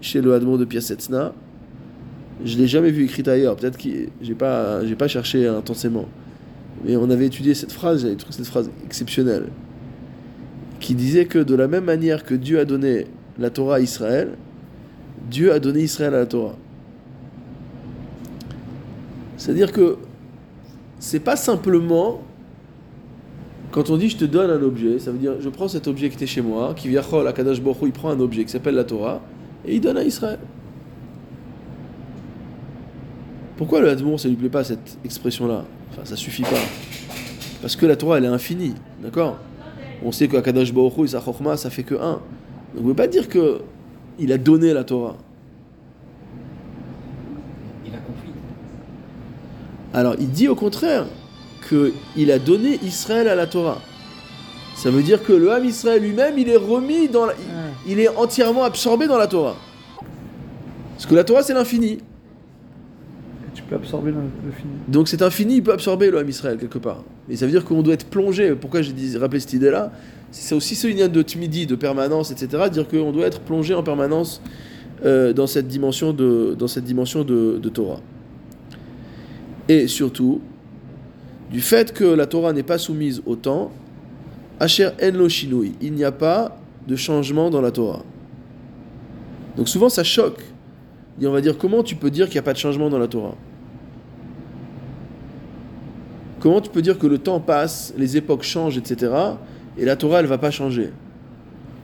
chez le Hadmon de Piasetzna. Je l'ai jamais vu écrite ailleurs. Peut-être que j'ai pas, j'ai pas cherché intensément. Mais on avait étudié cette phrase, j'avais trouvé cette phrase exceptionnelle, qui disait que de la même manière que Dieu a donné la Torah à Israël, Dieu a donné Israël à la Torah. C'est-à-dire que c'est pas simplement quand on dit je te donne un objet, ça veut dire je prends cet objet qui était chez moi, qui vient à Kadash Baruch Hu, il prend un objet qui s'appelle la Torah et il donne à Israël. Pourquoi le Hadmon, ça lui plaît pas cette expression-là? Enfin, ça suffit pas. Parce que la Torah, elle est infinie, d'accord? On sait qu'à Kadash Baruch Hu, sa ça fait que un. Donc, on ne veut pas dire que il a donné la Torah. Il a compris. Alors, il dit au contraire qu'il a donné Israël à la Torah. Ça veut dire que le Ham Israël lui-même, il est remis dans la- il- il est entièrement absorbé dans la Torah. Parce que la Torah, c'est l'infini. Et tu peux absorber le, le fini. Donc cet infini, il peut absorber le Ham Israël quelque part. Mais ça veut dire qu'on doit être plongé. Pourquoi j'ai dit- rappelé cette idée-là? C'est aussi ce lien de timidi, de permanence, etc. Dire qu'on doit être plongé en permanence euh, dans cette dimension de, dans cette dimension de, de Torah. Et surtout, du fait que la Torah n'est pas soumise au temps, Asher en lo shinui, il n'y a pas de changement dans la Torah. Donc souvent ça choque. On va dire comment tu peux dire qu'il n'y a pas de changement dans la Torah? Comment tu peux dire que le temps passe, les époques changent, etc. Et la Torah, elle va pas changer?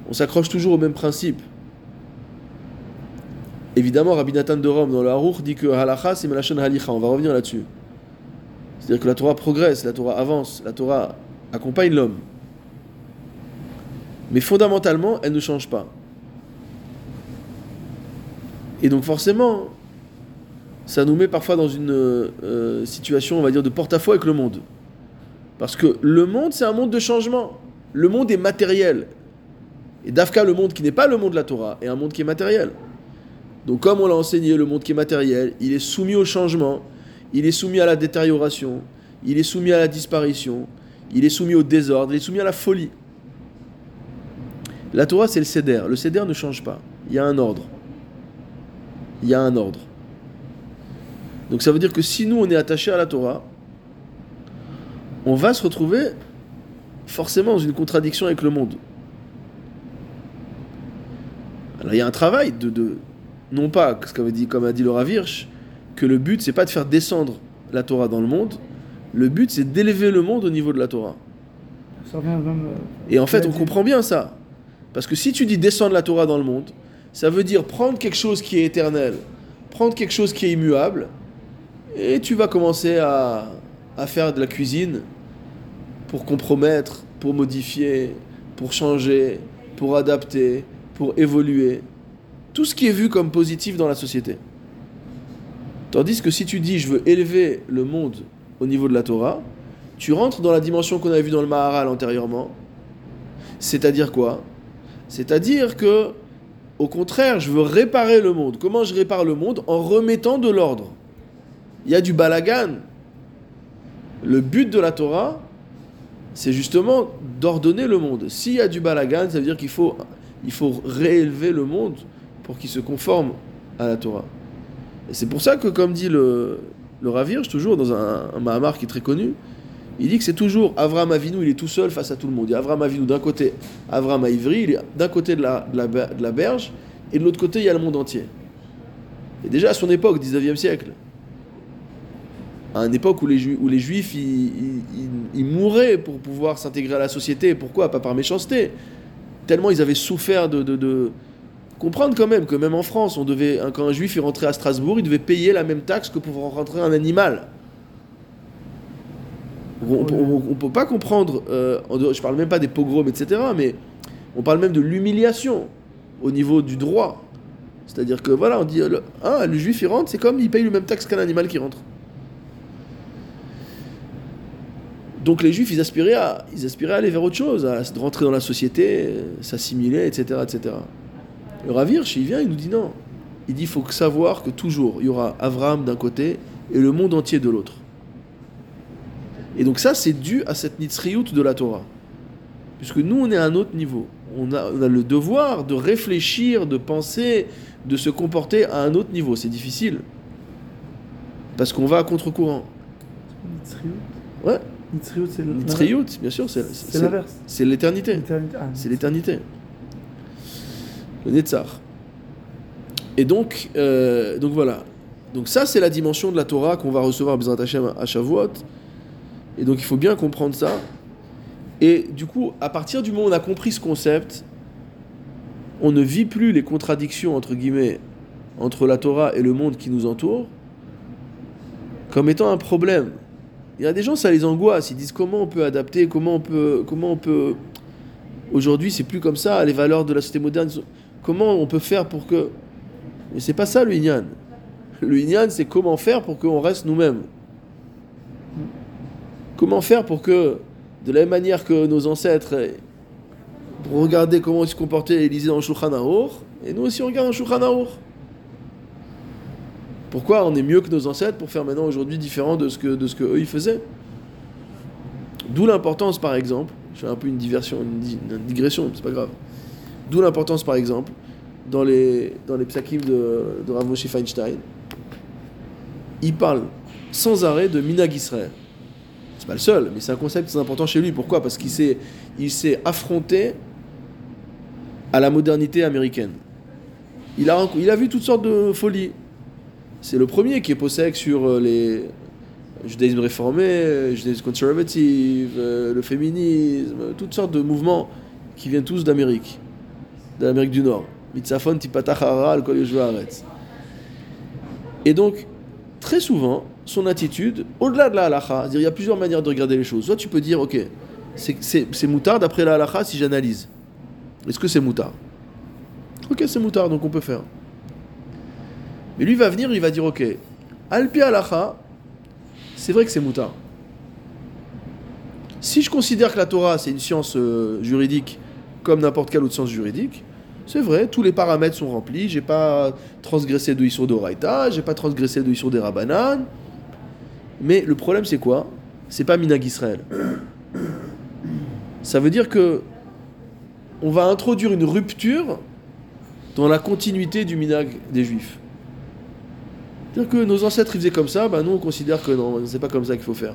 On s'accroche toujours au même principe. Évidemment, Rabbi Nathan de Rome dans le Haruch dit que halacha c'est melachon halicha. On va revenir là-dessus. C'est-à-dire que la Torah progresse, la Torah avance, la Torah accompagne l'homme. Mais fondamentalement, elle ne change pas. Et donc forcément, ça nous met parfois dans une euh, situation, on va dire, de porte-à-faux avec le monde. Parce que le monde, c'est un monde de changement. Le monde est matériel. Et Dafka, le monde qui n'est pas le monde de la Torah, est un monde qui est matériel. Donc comme on l'a enseigné, le monde qui est matériel, il est soumis au changement, il est soumis à la détérioration, il est soumis à la disparition, il est soumis au désordre, il est soumis à la folie. La Torah, c'est le Seder. Le Seder ne change pas. Il y a un ordre. Il y a un ordre. Donc ça veut dire que si nous, on est attaché à la Torah, on va se retrouver forcément dans une contradiction avec le monde. Alors il y a un travail de, de non pas, ce qu'avait dit, comme a dit Laura Virch, que le but c'est pas de faire descendre la Torah dans le monde, le but c'est d'élever le monde au niveau de la Torah. Ça revient même. euh, Et en fait, on comprend bien ça. Parce que si tu dis descendre la Torah dans le monde, ça veut dire prendre quelque chose qui est éternel, prendre quelque chose qui est immuable, et tu vas commencer à, faire de la cuisine pour compromettre, pour modifier, pour changer, pour adapter, pour évoluer. Tout ce qui est vu comme positif dans la société. Tandis que si tu dis je veux élever le monde au niveau de la Torah, tu rentres dans la dimension qu'on a vue dans le Maharal antérieurement, C'est-à-dire quoi? C'est-à-dire que, au contraire, je veux réparer le monde. Comment je répare le monde? En remettant de l'ordre. Il y a du balagan. Le but de la Torah, c'est justement d'ordonner le monde. S'il y a du balagan, ça veut dire qu'il faut, il faut réélever le monde pour qu'il se conforme à la Torah. Et c'est pour ça que, comme dit le, le Ravirge, toujours dans un, un Mahamar qui est très connu, il dit que c'est toujours Avram Avinu, il est tout seul face à tout le monde. Il y a Avram Avinu d'un côté, Avram Ivri, il est d'un côté de la, de, la, de la berge, et de l'autre côté, il y a le monde entier. Et déjà à son époque, 19e siècle, à une époque où les, où les Juifs ils, ils- mouraient pour pouvoir s'intégrer à la société. Pourquoi? Pas par méchanceté. Tellement ils avaient souffert de, de, de- Comprendre quand même que même en France, on devait, quand un Juif est rentré à Strasbourg, il devait payer la même taxe que pour rentrer un animal. On ne peut pas comprendre, euh, en dehors- je parle même pas des pogroms, etc., mais on parle même de l'humiliation au niveau du droit. C'est-à-dire que voilà, on dit, euh, le, ah, le juif il rentre, c'est comme il paye le même taxe qu'un animal qui rentre. Donc les juifs, ils aspiraient à, ils aspiraient à aller vers autre chose, à rentrer dans la société, euh, s'assimiler, etc., etc. Le Ravirch, il vient, il nous dit non. Il dit, il faut savoir que toujours, il y aura Abraham d'un côté et le monde entier de l'autre. Et donc ça, c'est dû à cette nitzriout de la Torah. Puisque nous, on est à un autre niveau. On a, on a le devoir de réfléchir, de penser, de se comporter à un autre niveau. C'est difficile. Parce qu'on va à contre-courant. Nitzriout. Ouais, Nitzriout, c'est le- nitzriout, bien sûr, c'est l'inverse. c'est l'éternité. Ah, C'est l'éternité. Le Netzar. Et donc, euh, donc voilà. Donc ça, c'est la dimension de la Torah qu'on va recevoir Bezrat Hashem à Shavuot. Et donc il faut bien comprendre ça. Et du coup, à partir du moment où on a compris ce concept, on ne vit plus les contradictions, entre guillemets, entre la Torah et le monde qui nous entoure, comme étant un problème. Il y a des gens, ça les angoisse. Ils disent comment on peut adapter, comment on peut, comment on peut Aujourd'hui, c'est plus comme ça. Les valeurs de la société moderne, sont- comment on peut faire pour que. Mais c'est pas ça le Inyan. Le Inyan, c'est comment faire pour qu'on reste nous-mêmes. Comment faire pour que, de la même manière que nos ancêtres, pour regarder comment ils se comportaient et lisaient dans le et nous aussi on regarde dans le. Pourquoi on est mieux que nos ancêtres pour faire maintenant aujourd'hui différent de ce que, de ce eux ils faisaient? D'où l'importance, par exemple, je fais un peu une diversion, une, une digression, c'est pas grave. D'où l'importance, par exemple, dans les, dans psakim de, de Rav Feinstein, il parle sans arrêt de Minag Israël. C'est pas le seul, mais c'est un concept très important chez lui. Pourquoi? Parce qu'il s'est, il s'est affronté à la modernité américaine. Il a, il a vu toutes sortes de folies. C'est le premier qui est possèque sur euh, les judaïsme réformé, judaïsme conservative, euh, le féminisme, toutes sortes de mouvements qui viennent tous d'Amérique, de l'Amérique du Nord. Mitzafon, Tipatach, Haral, Kol Yoshua, Haaretz. Et donc, très souvent, son attitude, au-delà de la c'est-à-dire il y a plusieurs manières de regarder les choses. Soit tu peux dire, ok, c'est- moutard d'après la halacha si j'analyse. Est-ce que c'est moutard? Ok, c'est moutard, donc on peut faire. Mais lui va venir, il va dire, ok, alpi halacha, c'est vrai que c'est moutard. Si je considère que la Torah c'est une science euh, juridique comme n'importe quelle autre science juridique, c'est vrai, tous les paramètres sont remplis, j'ai pas transgressé de Issour d'Oraita, j'ai pas transgressé de Issour des Rabbanan. Mais le problème c'est quoi? C'est pas Minag Israël. Ça veut dire que on va introduire une rupture dans la continuité du Minag des Juifs. C'est-à-dire que nos ancêtres ils faisaient comme ça, bah nous on considère que non, c'est pas comme ça qu'il faut faire.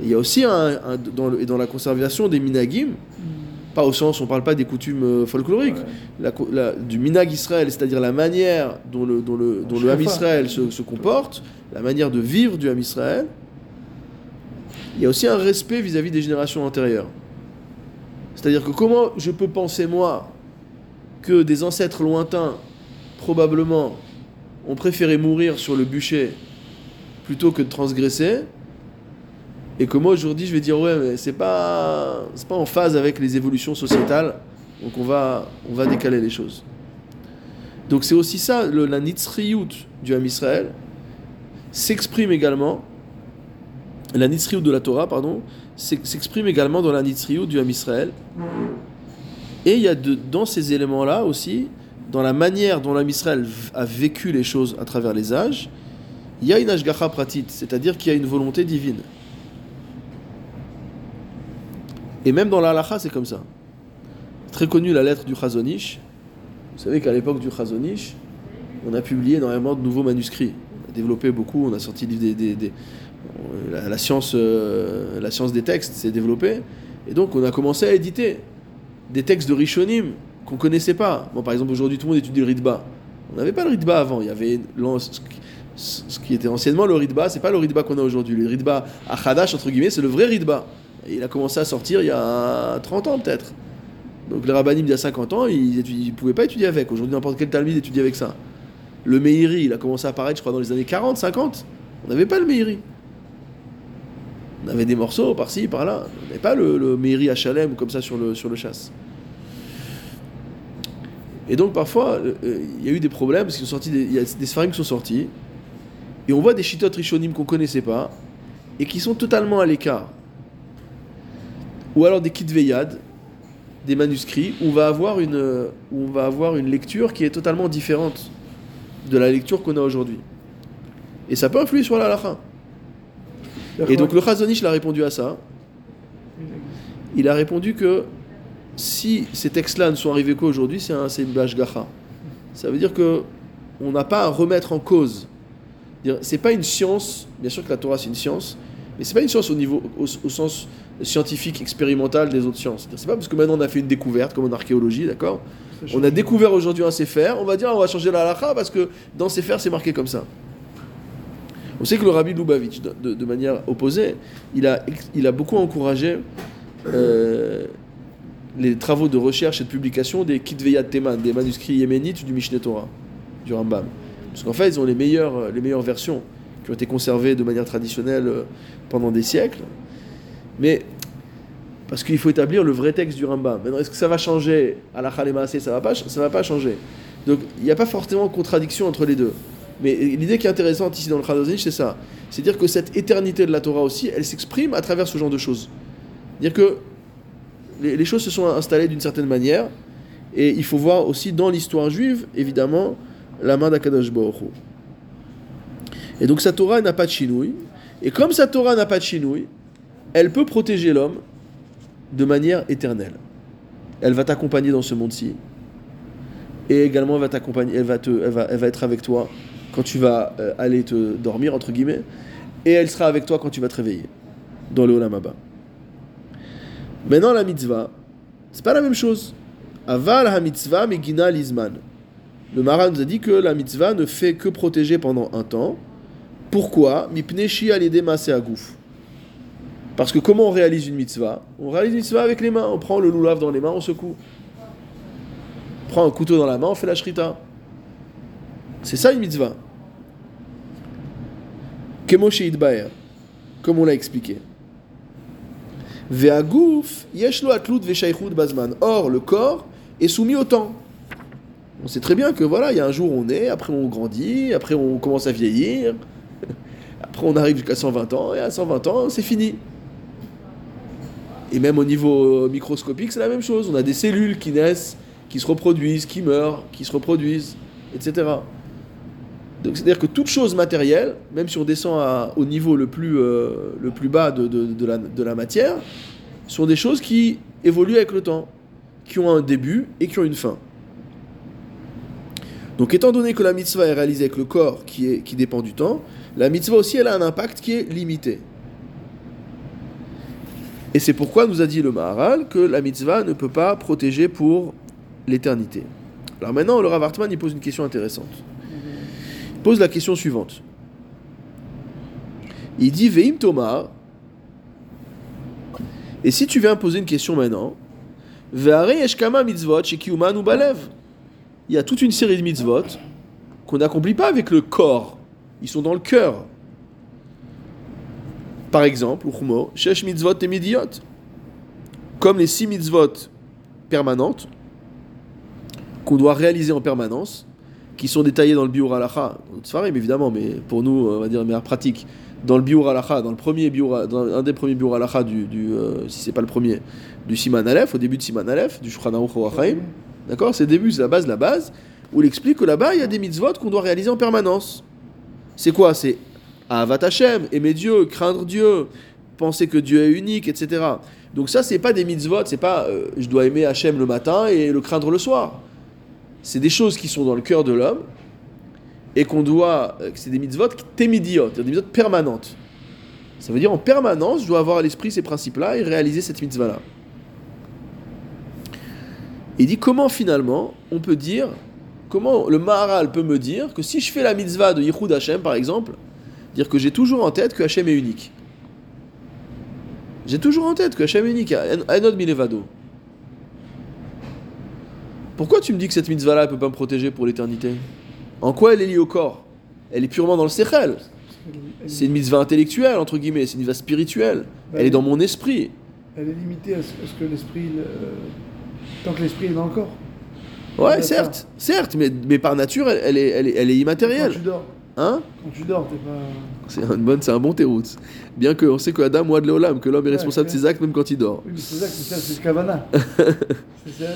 Et il y a aussi dans, dans la conservation des minagim, pas au sens, on parle pas des coutumes euh, folkloriques, la co- la- du minag Israël, c'est-à-dire la manière dont le, dont le, dont le Ham. Israël se, se comporte, la manière de vivre du Ham Israël, il y a aussi un respect vis-à-vis des générations antérieures. C'est-à-dire que comment je peux penser, moi, que des ancêtres lointains, probablement, ont préféré mourir sur le bûcher plutôt que de transgresser, et que moi aujourd'hui je vais dire ouais mais c'est pas c'est pas en phase avec les évolutions sociétales, donc on va on va décaler les choses. Donc c'est aussi ça le, la nitzriyut du Ham Israël s'exprime également la Nitzriout de la Torah, pardon, s'ex- s'exprime également dans la Nitzriout du Ham Israël. Et il y a de- dans ces éléments-là aussi, dans la manière dont l'Am Israël a vécu les choses à travers les âges, il y a une Ashgacha pratit, c'est-à-dire qu'il y a une volonté divine. Et même dans la halacha, c'est comme ça. Très connue la lettre du Chazonish. Vous savez qu'à l'époque du Chazonish, on a publié énormément de nouveaux manuscrits. On a développé beaucoup, on a sorti des, des- la, science, euh, la science des textes s'est développée. Et donc on a commencé à éditer des textes de Rishonim qu'on connaissait pas. Bon, par exemple, aujourd'hui, tout le monde étudie le Ritba. On n'avait pas le Ritba avant. Il y avait ce qui- était anciennement le Ritba, c'est pas le Ritba qu'on a aujourd'hui. Le Ritba à Hadash, entre guillemets, c'est le vrai Ritba. Il a commencé à sortir il y a 30 ans peut-être. Donc les rabbinim d'il y a 50 ans, ils ne pouvaient pas étudier avec. Aujourd'hui, n'importe quel talmud étudie avec ça. Le Meiri, il a commencé à apparaître, je crois, dans les années 40, 50. On n'avait pas le Meiri. On avait des morceaux par-ci, par-là. On n'avait pas le, le Meiri à Chalem comme ça sur le, sur le chasse. Et donc parfois, euh, il y a eu des problèmes parce qu'il y a des sfarim qui sont sortis. Et on voit des chitotes rishonim qu'on connaissait pas et qui sont totalement à l'écart. Ou alors des kitveyad, des manuscrits où on va avoir une, où on va avoir une lecture qui est totalement différente de la lecture qu'on a aujourd'hui. Et ça peut influer sur la halakha. Et donc le Chazonish l'a répondu à ça. Il a répondu que si ces textes-là ne sont arrivés qu'aujourd'hui, c'est un bashgacha. Ça veut dire que on n'a pas à remettre en cause. C'est pas une science. Bien sûr que la Torah c'est une science, mais c'est pas une science au niveau au, au sens scientifique expérimental des autres sciences. C'est pas parce que maintenant on a fait une découverte comme en archéologie, d'accord On a découvert aujourd'hui un Sefer, on va dire on va changer la halakha parce que dans Sefer c'est marqué comme ça. On sait que le Rabbi Lubavitch, de, de- de manière opposée, il a, il a beaucoup encouragé euh, les travaux de recherche et de publication des Kitveyat Teman, des manuscrits yéménites du Mishneh Torah, du Rambam. Parce qu'en fait, ils ont les meilleures, euh, les meilleures versions qui ont été conservées de manière traditionnelle euh, pendant des siècles. Mais parce qu'il faut établir le vrai texte du Rambam. Maintenant, est-ce que ça va changer à la Khalemase Ça va pas, ça va pas changer. Donc, il n'y a pas forcément contradiction entre les deux. Mais l'idée qui est intéressante ici dans le Chazonish, c'est ça. C'est-à-dire que cette éternité de la Torah aussi, elle s'exprime à travers ce genre de choses. C'est-à-dire que les, choses se sont installées d'une certaine manière, et il faut voir aussi dans l'histoire juive, évidemment, la main d'Akadosh Baruch. Et donc sa Torah n'a pas de chinouille, et comme sa Torah n'a pas de chinouille, elle peut protéger l'homme de manière éternelle. Elle va t'accompagner dans ce monde-ci, et également elle va t'accompagner, elle va, te, être avec toi quand tu vas euh, aller te dormir, entre guillemets, et elle sera avec toi quand tu vas te réveiller, dans le Olam Abba. Maintenant, la mitzvah, c'est pas la même chose. Aval ha mitzvah megina lizman. Le Maran nous a dit que la mitzvah ne fait que protéger pendant un temps. Pourquoi? Mipne shi al yedei maaseh hagouf. Parce que comment on réalise une mitzvah On réalise une mitzvah avec les mains. On prend le loulav dans les mains, on secoue. On prend un couteau dans la main, on fait la shrita. C'est ça une mitzvah. Kemo sheitbaer. Comme on l'a expliqué. Ve'agouf, yeshlo atlut ve'shaychut bazman. Or, le corps est soumis au temps. On sait très bien que voilà, il y a un jour on est, après on grandit, après on commence à vieillir, après on arrive jusqu'à 120 ans, et à 120 ans, c'est fini. Et même au niveau euh, microscopique, c'est la même chose. On a des cellules qui naissent, qui se reproduisent, qui meurent, qui se reproduisent, etc. Donc c'est-à-dire que toute chose matérielle, même si on descend au niveau le plus, euh, le plus bas de, de- de la, de la matière, sont des choses qui évoluent avec le temps, qui ont un début et qui ont une fin. Donc étant donné que la mitzvah est réalisée avec le corps qui, est, qui dépend du temps, la mitzvah aussi elle a un impact qui est limité. Et c'est pourquoi nous a dit le Maharal que la mitzvah ne peut pas protéger pour l'éternité. Alors maintenant, le Rav Hartman, il pose une question intéressante. Il pose la question suivante. Il dit Veim Tomar. Et si tu viens poser une question maintenant, eshkama mitzvot balev. Il y a toute une série de mitzvot qu'on n'accomplit pas avec le corps. Ils sont dans le cœur. Par exemple, Uchmo, Shesh mitzvot et midiot. Comme les six mitzvot permanentes qu'on doit réaliser en permanence, qui sont détaillés dans le Biur Halacha, Sfarim évidemment, mais pour nous, on va dire, meilleure pratique, dans le Biur Halacha, dans le premier dans un des premiers Biur Halacha du, du euh, si c'est pas le premier, du Siman Aleph, au début de Siman Aleph, du Shulchan Aruch d'accord C'est le début, c'est la base, la base, où il explique que là-bas, il y a des mitzvot qu'on doit réaliser en permanence. C'est quoi? C'est Avat Hashem, aimer Dieu, craindre Dieu, penser que Dieu est unique, etc. Donc ça, c'est pas des mitzvot, c'est pas euh, je dois aimer Hachem le matin et le craindre le soir. C'est des choses qui sont dans le cœur de l'homme et qu'on doit, euh, c'est des mitzvot témidiotes, des mitzvot permanentes. Ça veut dire en permanence, je dois avoir à l'esprit ces principes-là et réaliser cette mitzvah-là. Il dit comment finalement on peut dire, comment le Maharal peut me dire que si je fais la mitzvah de Yichud Hachem par exemple, dire que j'ai toujours en tête que Hachem est unique. J'ai toujours en tête que Hachem est unique, Enod Milevado. Pourquoi tu me dis que cette mitzvah-là ne peut pas me protéger pour l'éternité? En quoi elle est liée au corps? Elle est purement dans le sechel. C'est une mitzvah intellectuelle, entre guillemets, c'est une mitzvah spirituelle. Elle est dans mon esprit. Elle est limitée à ce, que l'esprit. euh, tant que l'esprit est dans le corps. Ouais, certes, certes, mais, mais par nature, elle, elle est, elle, est, elle est Quand immatérielle. tu dors. Hein Quand tu dors, t'es pas. C'est un, c'est un bon. Bien qu'on sait que Adam, de Léolam, que l'homme est Ouais, responsable de ses actes même quand il dort. Oui, mais c'est ça, c'est Kavana. c'est ça,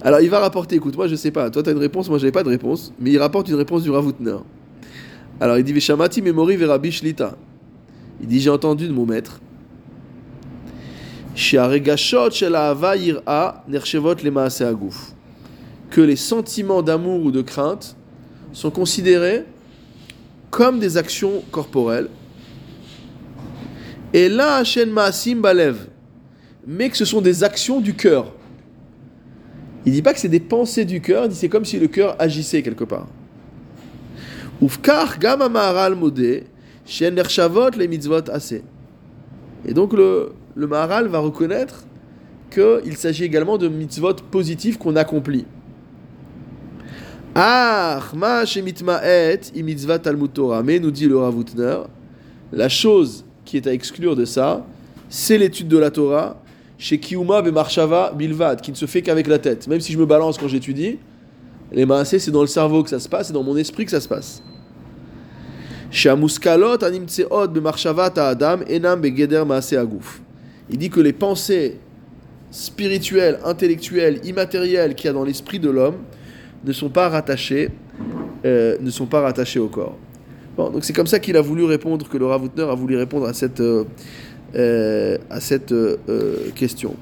Alors il va rapporter, écoute, moi je sais pas, toi tu as une réponse, moi j'avais pas de réponse, mais il rapporte une réponse du Ravutner. Alors il dit Veshamati memori verabi shlita. Il dit j'ai entendu de mon maître. Que les sentiments d'amour ou de crainte sont considérés comme des actions corporelles. Et là, Hashem Maasim Balev. Mais que ce sont des actions du cœur. Il dit pas que c'est des pensées du cœur, il dit c'est comme si le cœur agissait quelque part. Ufkar gam amaharal modé, shen les mitzvot assez. Et donc le, le Maharal va reconnaître qu'il s'agit également de mitzvot positifs qu'on accomplit. Ah, ma shemitmaet i mitzvah Talmud Torah. Mais nous dit le Ravutner, la chose qui est à exclure de ça, c'est l'étude de la Torah chez Kiyuma Bemarshava Bilvad, qui ne se fait qu'avec la tête. Même si je me balance quand j'étudie, les maasés, c'est dans le cerveau que ça se passe, c'est dans mon esprit que ça se passe. Maase Aguf. Il dit que les pensées spirituelles, intellectuelles, immatérielles qu'il y a dans l'esprit de l'homme ne sont pas rattachées, euh, ne sont pas rattachées au corps. Bon, donc c'est comme ça qu'il a voulu répondre, que le Ravutner a voulu répondre à cette, euh, euh, à cette question.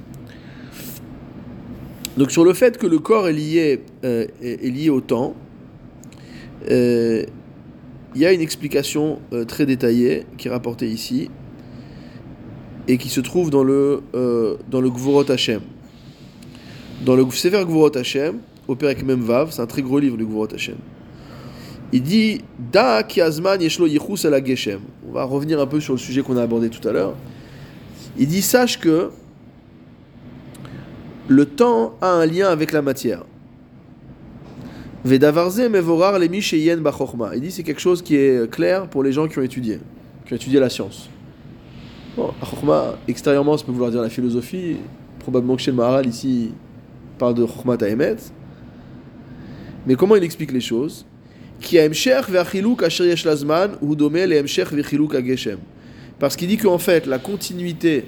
Donc sur le fait que le corps est lié, lié au temps, il y a une explication très détaillée qui est rapportée ici et qui se trouve dans le, euh, dans le Gvorot Hashem. Dans le Sefer Gvorot Hashem, au Perek Memvav, c'est un très gros livre, le Gvorot Hashem. Il dit Da yeshlo yichus ala. On va revenir un peu sur le sujet qu'on a abordé tout à l'heure. Il dit sache que le temps a un lien avec la matière. Vedavarze mevorar lemi sheyen bachorma. Il dit c'est quelque chose qui est clair pour les gens qui ont étudié, qui ont étudié la science. Bon, chorma, extérieurement, ça peut vouloir dire la philosophie. Probablement que chez le Maharal, ici, parle de chorma taemet. Mais comment il explique les choses. Parce qu'il dit qu'en fait, la continuité,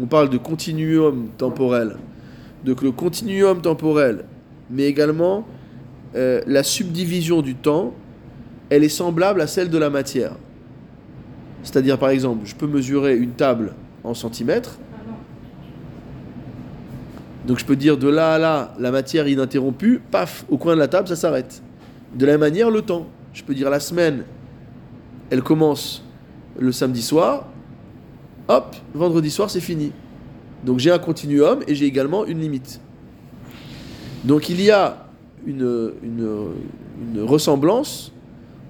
on parle de continuum temporel, donc le continuum temporel, mais également euh, la subdivision du temps, elle est semblable à celle de la matière. C'est-à-dire, par exemple, je peux mesurer une table en centimètres. Donc je peux dire de là à là, la matière ininterrompue, paf, au coin de la table, ça s'arrête. De la même manière, le temps. Je peux dire la semaine, elle commence le samedi soir, hop, vendredi soir, c'est fini. Donc j'ai un continuum et j'ai également une limite. Donc il y a une, ressemblance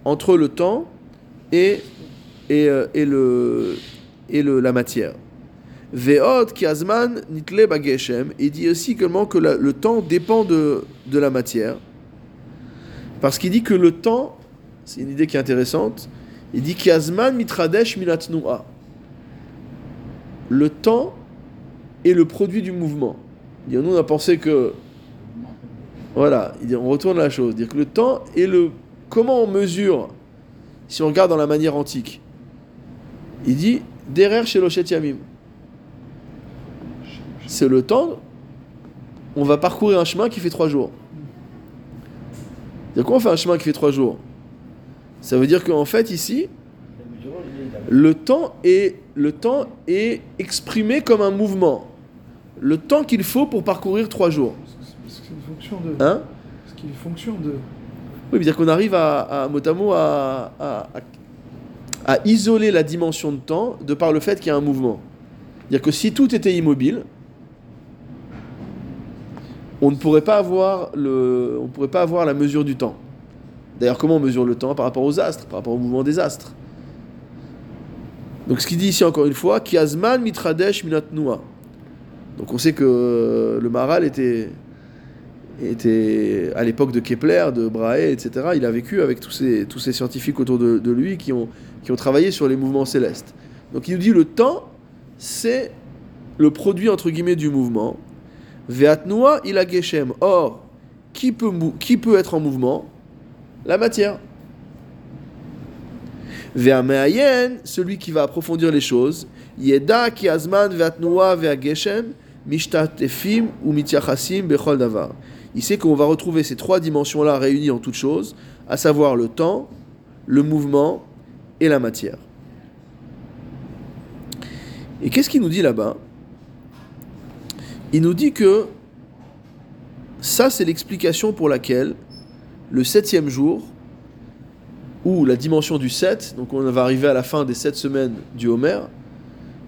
entre le temps et, et, euh, et, la matière. Kiazman nitle bageshem. Il dit aussi également que le temps dépend de, de la matière. Parce qu'il dit que le temps, c'est une idée qui est intéressante, il dit kiazman mitradesh minatnua. Le temps est le produit du mouvement. Nous, on a pensé que Voilà, on retourne la chose. Dire que le temps et le. Comment on mesure, si on regarde dans la manière antique Il dit Derer chez Lochet Yamim. C'est le temps, on va parcourir un chemin qui fait trois jours. C'est-à-dire qu'on fait un chemin qui fait trois jours Ça veut dire qu'en fait, ici, le temps est, le temps est exprimé comme un mouvement. Le temps qu'il faut pour parcourir trois jours. Parce que c'est une fonction de. Hein? Parce qu'il est fonction de. Oui, dire qu'on arrive à, à mot à mot à- à isoler la dimension de temps de par le fait qu'il y a un mouvement. C'est-à-dire que si tout était immobile, on ne pourrait pas avoir, le, on pourrait pas avoir la mesure du temps. D'ailleurs, comment on mesure le temps par rapport aux astres, par rapport au mouvement des astres? Donc ce qu'il dit ici encore une fois, Kiazman mitradesh minatnua. Donc on sait que le Maharal était, était à l'époque de Kepler, de Brahe, etc. Il a vécu avec tous ces, tous ces scientifiques autour de, de lui qui ont, qui ont travaillé sur les mouvements célestes. Donc il nous dit le temps, c'est le produit entre guillemets du mouvement. Veatnua il a geshem. Or, qui peut, qui peut être en mouvement? La matière. Ve'ameayen, celui qui va approfondir les choses. Yeda ki azman ve'ageshem ou mityachasim bechol davar. Il sait qu'on va retrouver ces trois dimensions-là réunies en toutes choses, à savoir le temps, le mouvement et la matière. Et qu'est-ce qu'il nous dit là-bas? Il nous dit que ça, c'est l'explication pour laquelle le septième jour, ou la dimension du 7, donc on va arriver à la fin des sept semaines du Homer,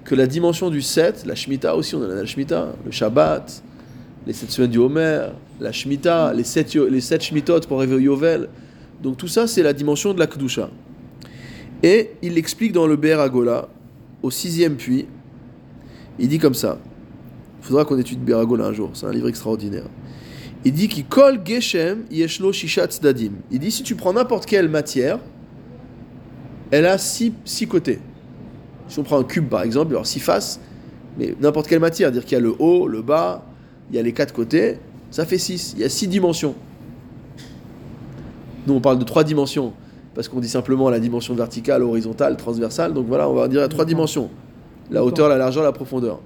que la dimension du 7, la Shemitah aussi, on a la Shemitah, le Shabbat, les sept semaines du Homer, la Shemitah, les sept, les sept Shemitot pour arriver au Yovel. Donc tout ça, c'est la dimension de la Kedusha. Et il l'explique dans le Be'er Agola, au sixième puits. Il dit comme ça. Il faudra qu'on étudie Be'er Agola un jour, c'est un livre extraordinaire. Il dit qu'il kol geshem yeshlo shishat tzdadim. Il dit si tu prends n'importe quelle matière, elle a six, six côtés. Si on prend un cube par exemple, il va y avoir six faces, mais n'importe quelle matière, dire qu'il y a le haut, le bas, il y a les quatre côtés, ça fait six. Il y a six dimensions. Nous on parle de trois dimensions, parce qu'on dit simplement la dimension verticale, horizontale, transversale, donc voilà, on va dire a trois dimensions. La hauteur, la largeur, la profondeur.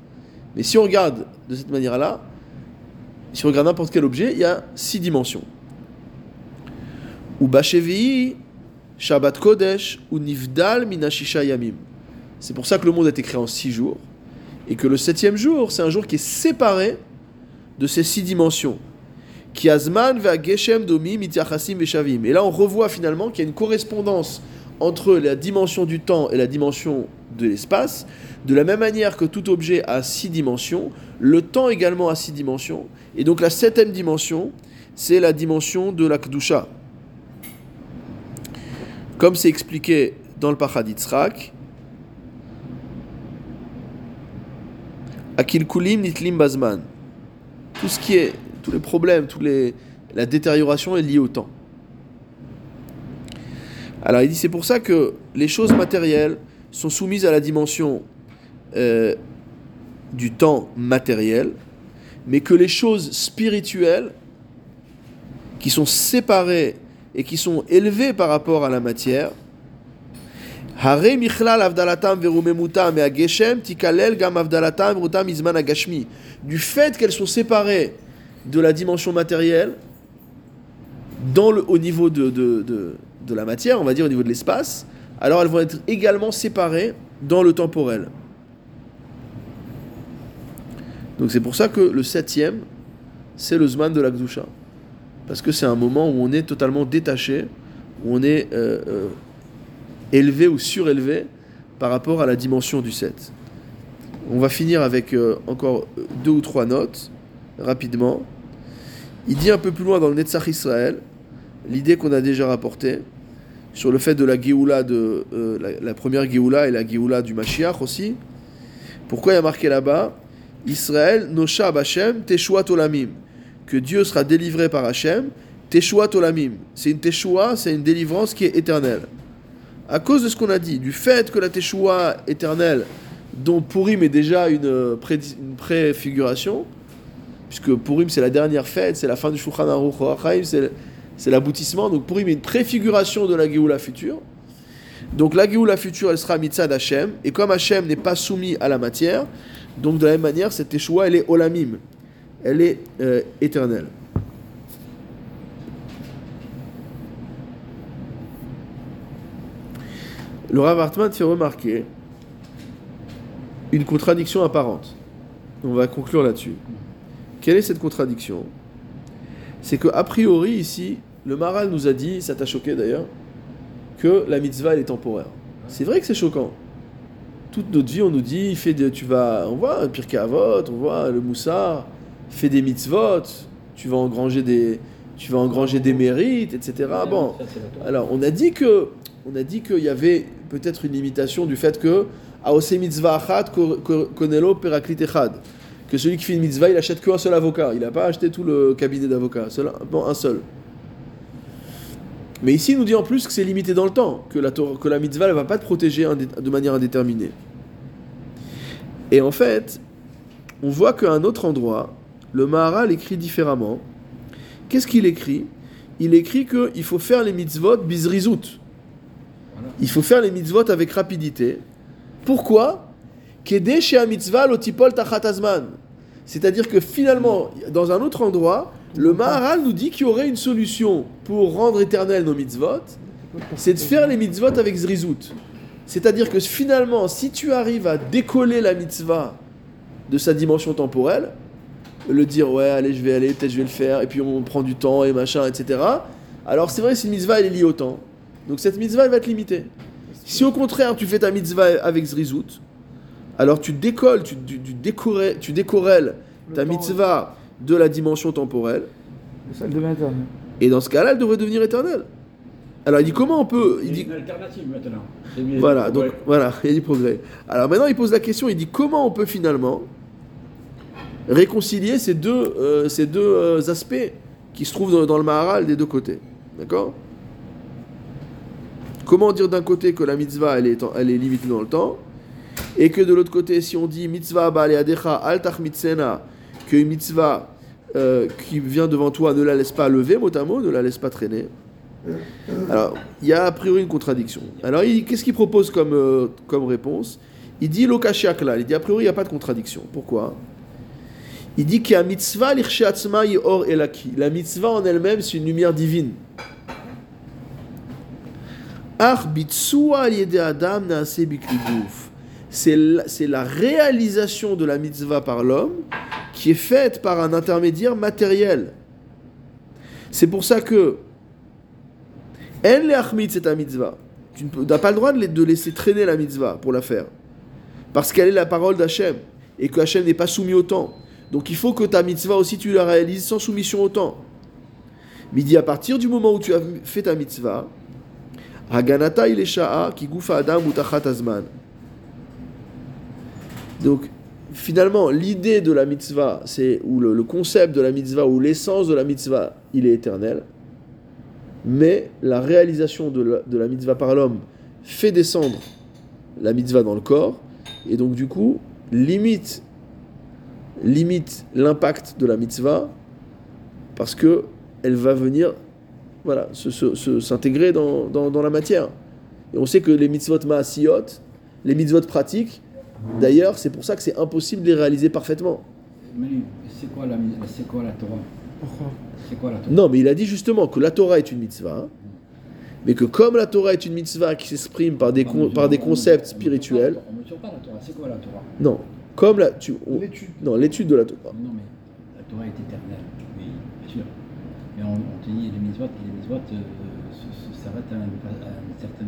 Mais si on regarde de cette manière-là, si on regarde n'importe quel objet, il y a six dimensions. Ou Bashevi, Shabbat Kodesh, ou Nivdal Minashisha Yamim. C'est pour ça que le monde a été créé en six jours, et que le septième jour, c'est un jour qui est séparé de ces six dimensions. Kiazman va Geshem Domi Mityachasim Veshavim. Et là, on revoit finalement qu'il y a une correspondance entre la dimension du temps et la dimension de l'espace. De la même manière que tout objet a six dimensions, le temps également a six dimensions. Et donc la septième dimension, c'est la dimension de la Kedusha. Comme c'est expliqué dans le Pachad Yitzhak, Akil Kulim Nitlim Bazman. Tout ce qui est, tous les problèmes, la détérioration est liée au temps. Alors il dit c'est pour ça que les choses matérielles sont soumises à la dimension euh, du temps matériel, mais que les choses spirituelles, qui sont séparées et qui sont élevées par rapport à la matière. Du fait qu'elles sont séparées de la dimension matérielle, dans le, au niveau de, de, de la matière, on va dire au niveau de l'espace, alors elles vont être également séparées dans le temporel. Donc c'est pour ça que le septième, c'est le Zman de la Gdusha. Parce que c'est un moment où on est totalement détaché, où on est euh, euh, élevé ou surélevé par rapport à la dimension du 7. On va finir avec euh, encore deux ou trois notes, rapidement. Il dit un peu plus loin dans le Netzach Israël, l'idée qu'on a déjà rapportée, sur le fait de la Géoula, de, euh, la, première Géoula et la Géoula du Mashiach aussi. Pourquoi il y a marqué là-bas Israël, Nosha Hashem, Teshuat Olamim. Que Dieu sera délivré par Hashem, Teshuat Olamim. C'est une Teshua, c'est une délivrance qui est éternelle. À cause de ce qu'on a dit, du fait que la Teshua éternelle, dont Purim est déjà une, euh, préfiguration, puisque Purim c'est la dernière fête, c'est la fin du Shulchan Aruch c'est c'est l'aboutissement. Donc Purim est une préfiguration de la Géoula future. Donc la Géoula future, elle sera mitzad Hashem, et comme Hashem n'est pas soumis à la matière, donc de la même manière, cette Teshua, elle est olamim, elle est euh, éternelle. Le Rav Hartman fait remarquer une contradiction apparente. On va conclure là-dessus. Quelle est cette contradiction? C'est que a priori ici, le Maral nous a dit, ça t'a choqué d'ailleurs, que la mitzvah elle est temporaire. C'est vrai que c'est choquant. Toute notre vie, on nous dit, fais tu vas, on voit Pirkei Avot, on voit le Moussard, fais des mitzvot, tu vas engranger des, tu vas engranger des mérites, etc. Bon, la Torah. alors on a dit que, on a dit qu'il y avait peut-être une limitation du fait que Aose mitzvah achat ko- ko- konelo peraklit echad. Que celui qui fait une mitzvah, il achète qu'un seul avocat. Il n'a pas acheté tout le cabinet d'avocats. Un seul. Mais ici, il nous dit en plus que c'est limité dans le temps, que la, mitzvah ne va pas te protéger de manière indéterminée. Et en fait, on voit qu'à un autre endroit, le Maharal écrit différemment. Qu'est-ce qu'il écrit? Il écrit qu'il faut faire les mitzvot bizrizout. Il faut faire les mitzvot avec rapidité. Pourquoi? C'est-à-dire que finalement, dans un autre endroit, le Maharal nous dit qu'il y aurait une solution pour rendre éternel nos mitzvot, c'est de faire les mitzvot avec zrizout. C'est-à-dire que finalement, si tu arrives à décoller la mitzvah de sa dimension temporelle, le dire ouais, allez, je vais aller, peut-être je vais le faire, et puis on prend du temps et machin, etc. Alors c'est vrai, si une mitzvah elle est liée au temps, donc cette mitzvah elle va être limitée. Si au contraire tu fais ta mitzvah avec zrizout, alors tu décolles, tu, tu, tu Le ta mitzvah de la dimension temporelle, Ça devient. Et dans ce cas-là, elle devrait devenir éternelle. Alors il dit comment on peut Il dit une alternative maintenant. Voilà, donc voilà, il y a du progrès. Alors maintenant, il pose la question, il dit comment on peut finalement réconcilier ces deux, euh, ces deux euh, aspects qui se trouvent dans, dans le Maharal des deux côtés? D'accord? Comment dire d'un côté que la mitzvah, elle est, elle est limitée dans le temps, et que de l'autre côté, si on dit mitzvah ba'aleadecha al mitzena, que une mitzvah euh, qui vient devant toi ne la laisse pas lever, mot à mot, ne la laisse pas traîner. Alors, il y a a priori une contradiction. Alors, qu'est-ce qu'il propose comme, euh, comme réponse? Il dit l'okashiakla. Il dit a priori, il n'y a pas de contradiction. Pourquoi? Il dit qu'il y a mitzvah or elaki. La mitzvah en elle-même, c'est une lumière divine. Al-yede adam naase bikli guf. C'est la, réalisation de la mitzvah par l'homme qui est faite par un intermédiaire matériel. C'est pour ça que En le achmid, c'est ta mitzvah. Tu n'as pas le droit de, la- de laisser traîner la mitzvah pour la faire. Parce qu'elle est la parole d'Hachem. Et que Hachem n'est pas soumis au temps. Donc il faut que ta mitzvah aussi, tu la réalises sans soumission au temps. Dit à partir du moment où tu as fait ta mitzvah, Haganata il est sha'a ki gufa adam ou tachat azman. Donc finalement, l'idée de la mitzvah, c'est ou le, concept de la mitzvah ou l'essence de la mitzvah, il est éternel. Mais la réalisation de la, de mitzvah par l'homme fait descendre la mitzvah dans le corps et donc du coup limite limite l'impact de la mitzvah parce que elle va venir voilà s'intégrer dans, dans, dans la matière et on sait que les mitzvot maasiyot les mitzvot pratiques d'ailleurs c'est pour ça que c'est impossible de les réaliser parfaitement Manu, c'est quoi la, c'est quoi la Torah? Pourquoi? C'est quoi la Torah? Non, mais il a dit justement que la Torah est une mitzvah, hein, mais que comme la Torah est une mitzvah qui s'exprime par des, con- par des concepts spirituels, On ne mesure pas la Torah. C'est quoi la Torah? Non, comme la, tu, on- L'étude. non, l'étude de la Torah. Non, mais la Torah est éternelle. Oui, bien sûr. Mais on, on te dit les mitzvot, et les mitzvot euh, s'arrêtent à, un- à une certaine.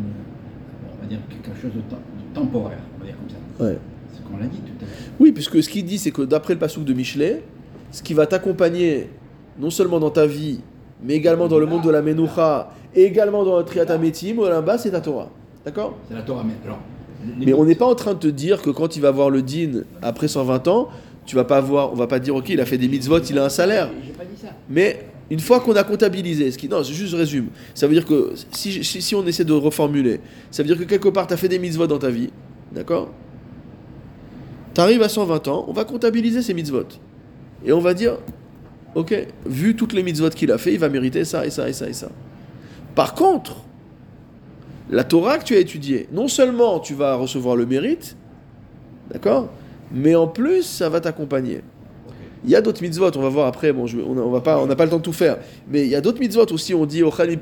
On va dire quelque chose de, de temporaire, on va dire comme ça. Ouais. C'est ce qu'on l'a dit tout à l'heure. Oui, puisque ce qu'il dit, c'est que d'après le passouk de Michelet, ce qui va t'accompagner non seulement dans ta vie, mais également dans le monde de la Menoucha, et également dans le Triatametim, là-bas, c'est ta Torah. D'accord? C'est la Torah, mais alors. Mais on n'est pas en train de te dire que quand il va voir le din après 120 ans, tu vas pas voir, on va pas dire ok, il a fait des mitzvot, il a un salaire. Pas dit ça. Mais une fois qu'on a comptabilisé, ce qui, non, je juste résume. Ça veut dire que si, si, si on essaie de reformuler, ça veut dire que quelque part tu as fait des mitzvot dans ta vie, d'accord? Tu à 120 ans, on va comptabiliser ces mitzvot. Et on va dire, ok, vu toutes les mitzvot qu'il a fait, il va mériter ça et ça et ça et ça. Par contre, la Torah que tu as étudiée, non seulement tu vas recevoir le mérite, d'accord, mais en plus ça va t'accompagner. Il y a d'autres mitzvot, on va voir après, bon, on n'a on pas, on pas le temps de tout faire, mais il y a d'autres mitzvot aussi, on dit on dit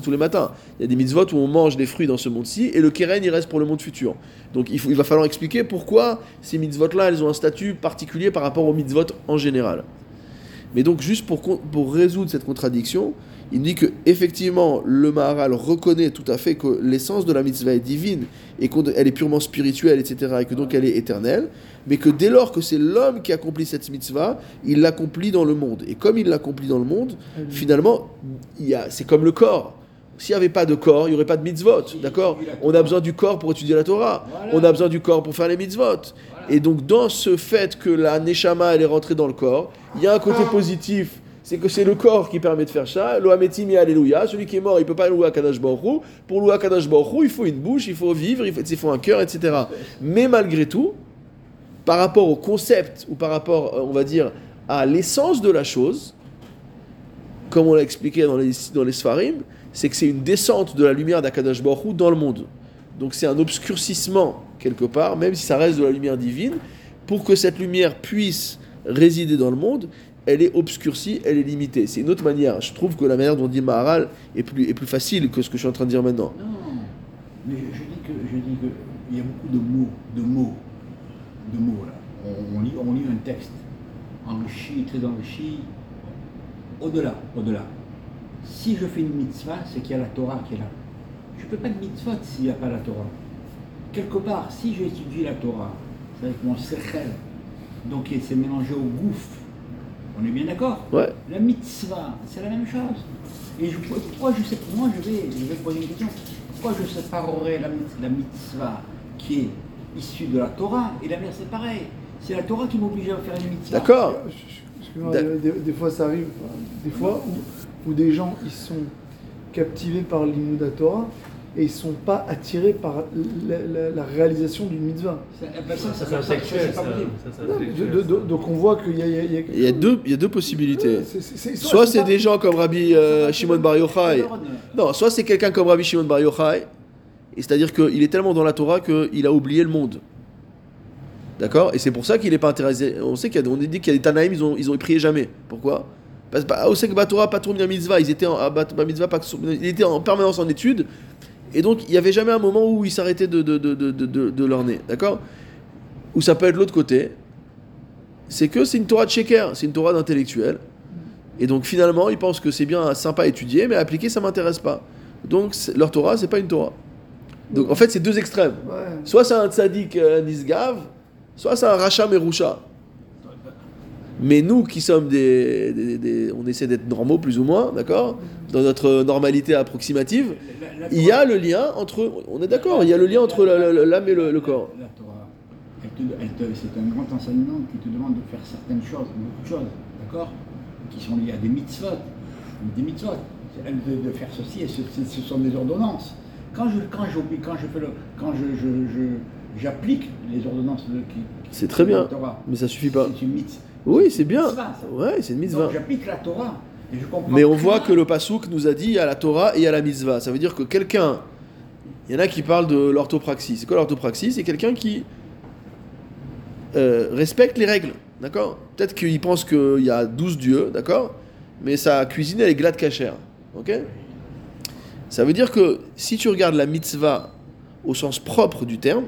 tous les matins. Il y a des mitzvot où on mange des fruits dans ce monde-ci, et le keren il reste pour le monde futur. Donc il, va falloir expliquer pourquoi ces mitzvot-là, elles ont un statut particulier par rapport aux mitzvot en général. Mais donc, juste pour résoudre cette contradiction, il dit que effectivement le Maharal reconnaît tout à fait que l'essence de la mitzvah est divine et qu'elle est purement spirituelle, etc., et que donc elle est éternelle, mais que dès lors que c'est l'homme qui accomplit cette mitzvah, il l'accomplit dans le monde. Et comme il l'accomplit dans le monde, finalement, il y a- c'est comme le corps. S'il n'y avait pas de corps, il n'y aurait pas de mitzvot, d'accord On a besoin du corps pour étudier la Torah, Voilà. on a besoin du corps pour faire les mitzvot. Et donc dans ce fait que la neshama elle est rentrée dans le corps, il y a un côté positif, c'est que c'est le corps qui permet de faire ça. Lohametim ya alléluia, celui qui est mort, il peut pas louer à Hu. Pour louer à Hu, il faut une bouche, il faut vivre, il faut, un cœur, etc. Mais malgré tout, par rapport au concept ou par rapport, euh, on va dire, à l'essence de la chose, comme on l'a expliqué dans les, dans les Sfarim, c'est que c'est une descente de la lumière d'Akadash Baruch dans le monde. Donc c'est un obscurcissement quelque part, même si ça reste de la lumière divine, pour que cette lumière puisse résider dans le monde, elle est obscurcie, elle est limitée. C'est une autre manière. Je trouve que la manière dont dit Maharal est plus, facile que ce que je suis en train de dire maintenant. Non, mais je, dis que je dis que il y a beaucoup de mots, de mots, de mots là. On, lit, on lit un texte enrichi, très enrichi. Au-delà, au-delà. Si je fais une mitzvah, c'est qu'il y a la Torah qui est là. Je ne peux pas de mitzvah s'il n'y a pas la Torah. Quelque part, si j'étudie la Torah, c'est avec mon sechel, donc c'est mélangé au gouffre. On est bien d'accord Ouais. La mitzvah, c'est la même chose. Et je, pourquoi je sais, moi je vais, je vais poser une question. Pourquoi je séparerais la, la mitzvah qui est issue de la Torah et la mienne c'est pareil. C'est la Torah qui m'oblige à faire une mitzvah. D'accord des, des fois ça arrive, des fois où, où des gens ils sont captivés par l'Imoud Torah et ils sont pas attirés par la, la- la réalisation d'une mitzvah. C'est- eh ben ça, Ça, ça. donc on voit qu'il y a, il y a- il y a quelque Il y a chose- deux, il y a deux possibilités. C'est- c'est- c'est- Soit c'est c'est pas- des gens comme Rabbi euh, Shimon Bar Yochai. Non, soit c'est quelqu'un comme Rabbi Shimon Bar Yochai, et c'est-à-dire qu'il est tellement dans la Torah qu'il a oublié le monde. D'accord Et c'est pour ça qu'il n'est pas intéressé. On sait qu'il y a, on dit qu'il y a des Tanaïm, ils ont, ils ont prié jamais. Pourquoi Parce que bah, que Torah, pas tourné mitzvah, ils étaient en, à mitzvah, pas- ils étaient en permanence en études, et donc il n'y avait jamais un moment où ils s'arrêtaient de, de, de, de, de, de leur nez. D'accord? Ou ça peut être l'autre côté, c'est que c'est une Torah de Sheker, c'est une Torah d'intellectuel. Et donc finalement, ils pensent que c'est bien sympa à étudier, mais à appliquer, ça m'intéresse pas. Donc leur Torah, c'est pas une Torah. Donc en fait, c'est deux extrêmes. Ouais. Soit c'est un tzaddik euh, nisgav, soit c'est un racha merusha. Mais nous qui sommes des, des- des- on essaie d'être normaux plus ou moins, d'accord, dans notre normalité approximative, la- la il y a le lien entre, on est d'accord, il y a le lien entre l'âme et le, le corps. La Torah, c'est un grand enseignement qui te demande de faire certaines choses, beaucoup de choses, d'accord? Qui sont liées à des mitzvot. Des mitzvot. De, de faire ceci, et ce, sont des ordonnances. Quand je, quand quand je fais le, quand je, je- je- j'applique les ordonnances de, qui, qui- C'est très bien, Torah, mais ça suffit pas. C'est une mitzvah. Oui, c'est bien. Ouais, c'est une mitzvah. J'applique la Torah. Et je comprends Mais on voit que le pasouk nous a dit il y a la Torah et il y a la mitzvah. Ça veut dire que quelqu'un, il y en a qui parlent de l'orthopraxie. C'est quoi l'orthopraxie? C'est quelqu'un qui euh, respecte les règles, d'accord? Peut-être qu'il pense qu'il y a 12 dieux, d'accord? Mais sa cuisine elle est glade cachère, ok? Ça veut dire que si tu regardes la mitzvah au sens propre du terme,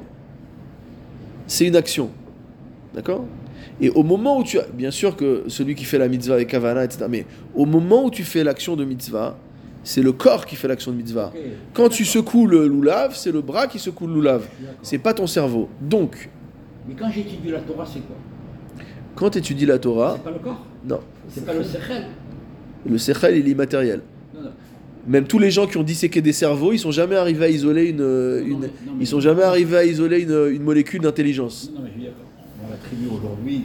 c'est une action, d'accord? Et au moment où tu as, bien sûr que celui qui fait la mitzvah avec Kavana, etc., mais au moment où tu fais l'action de mitzvah, c'est le corps qui fait l'action de mitzvah. Quand tu secoues le loulav, c'est le bras qui secoue le loulav. C'est pas ton cerveau. Donc, Mais quand j'étudie la Torah, c'est quoi? quand tu étudies la Torah, C'est pas le corps? non, C'est pas le sechel? Le sechel il est immatériel. Non, non. Même tous les gens qui ont disséqué des cerveaux, ils sont jamais arrivés à isoler une, une- mais- non, mais- ils sont jamais arrivés à isoler une, une molécule d'intelligence. Non, mais je veux dire, on attribue aujourd'hui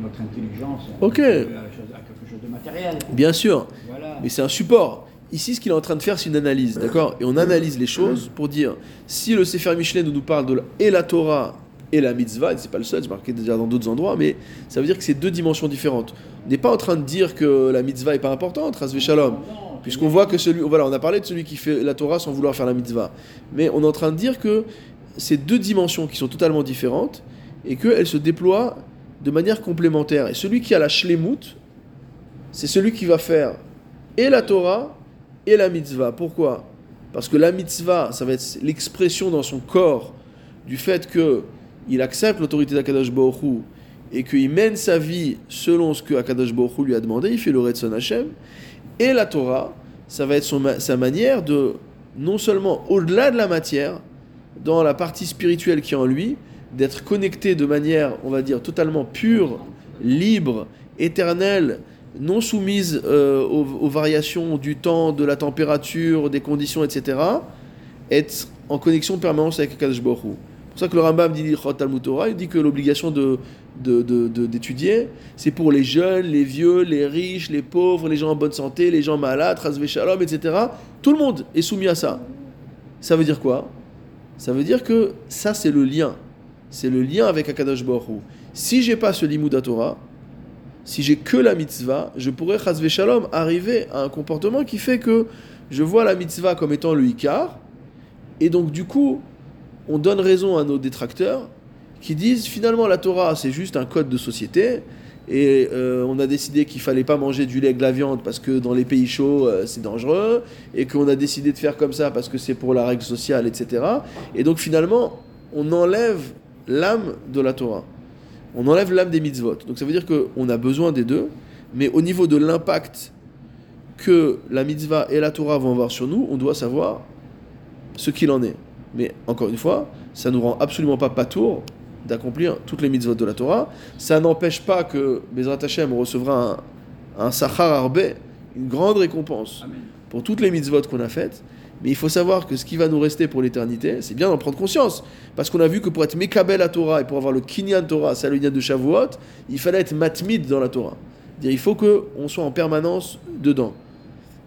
notre intelligence à, quelque chose de matériel. Bien sûr, Voilà. mais c'est un support. Ici, ce qu'il est en train de faire, c'est une analyse, d'accord Et on analyse les choses pour dire si le Sefer Michelet nous parle de la- et la Torah et la mitzvah, et c'est pas le seul, c'est marqué déjà dans d'autres endroits, mais ça veut dire que c'est deux dimensions différentes. On n'est pas en train de dire que la mitzvah est pas importante, Razvé Shalom, puisqu'on voit que celui, voilà, on a parlé de celui qui fait la Torah sans vouloir faire la mitzvah, mais on est en train de dire que c'est deux dimensions qui sont totalement différentes et qu'elles se déploient de manière complémentaire. Et celui qui a la shlemut, c'est celui qui va faire et la Torah et la mitzvah. Pourquoi? Parce que la mitzvah, ça va être l'expression dans son corps du fait que il accepte l'autorité d'Akadosh Baruch et qu'il mène sa vie selon ce que Akadosh Baruch lui a demandé, il fait le son Hashem. Et la Torah, ça va être son, sa manière de, non seulement au-delà de la matière, dans la partie spirituelle qui est en lui, d'être connecté de manière, on va dire, totalement pure, libre, éternelle, non soumise euh, aux, variations du temps, de la température, des conditions, etc., être en connexion permanente avec Akadosh Baruch. C'est pour ça que le Rambam dit il dit que l'obligation d'étudier, c'est pour les jeunes, les vieux, les riches, les pauvres, les gens en bonne santé, les gens malades, etc. Tout le monde est soumis à ça. Ça veut dire quoi? Ça veut dire que ça, c'est le lien. C'est le lien avec Akadosh Baruch Hu. Si j'ai pas ce limud Torah, si j'ai que la mitzvah, je pourrais, Chazve Shalom, arriver à un comportement qui fait que je vois la mitzvah comme étant le Icar, et donc du coup, on donne raison à nos détracteurs qui disent finalement la Torah c'est juste un code de société, et euh, on a décidé qu'il fallait pas manger du lait et de la viande parce que dans les pays chauds euh, c'est dangereux, et qu'on a décidé de faire comme ça parce que c'est pour la règle sociale, etc. Et donc finalement, on enlève l'âme de la Torah on enlève l'âme des mitzvot. Donc ça veut dire qu'on a besoin des deux, mais au niveau de l'impact que la mitzvah et la Torah vont avoir sur nous, on doit savoir ce qu'il en est. Mais encore une fois, ça ne nous rend absolument pas patour d'accomplir toutes les mitzvot de la Torah. Ça n'empêche pas que Bezrat Hashem recevra un, un sachar arbé, une grande récompense pour toutes les mitzvot qu'on a faites. Mais il faut savoir que ce qui va nous rester pour l'éternité, c'est bien d'en prendre conscience. Parce qu'on a vu que pour être Mekabel à Torah et pour avoir le Kinyan Torah, c'est le de Shavuot, il fallait être Matmid dans la Torah. Il faut qu'on soit en permanence dedans.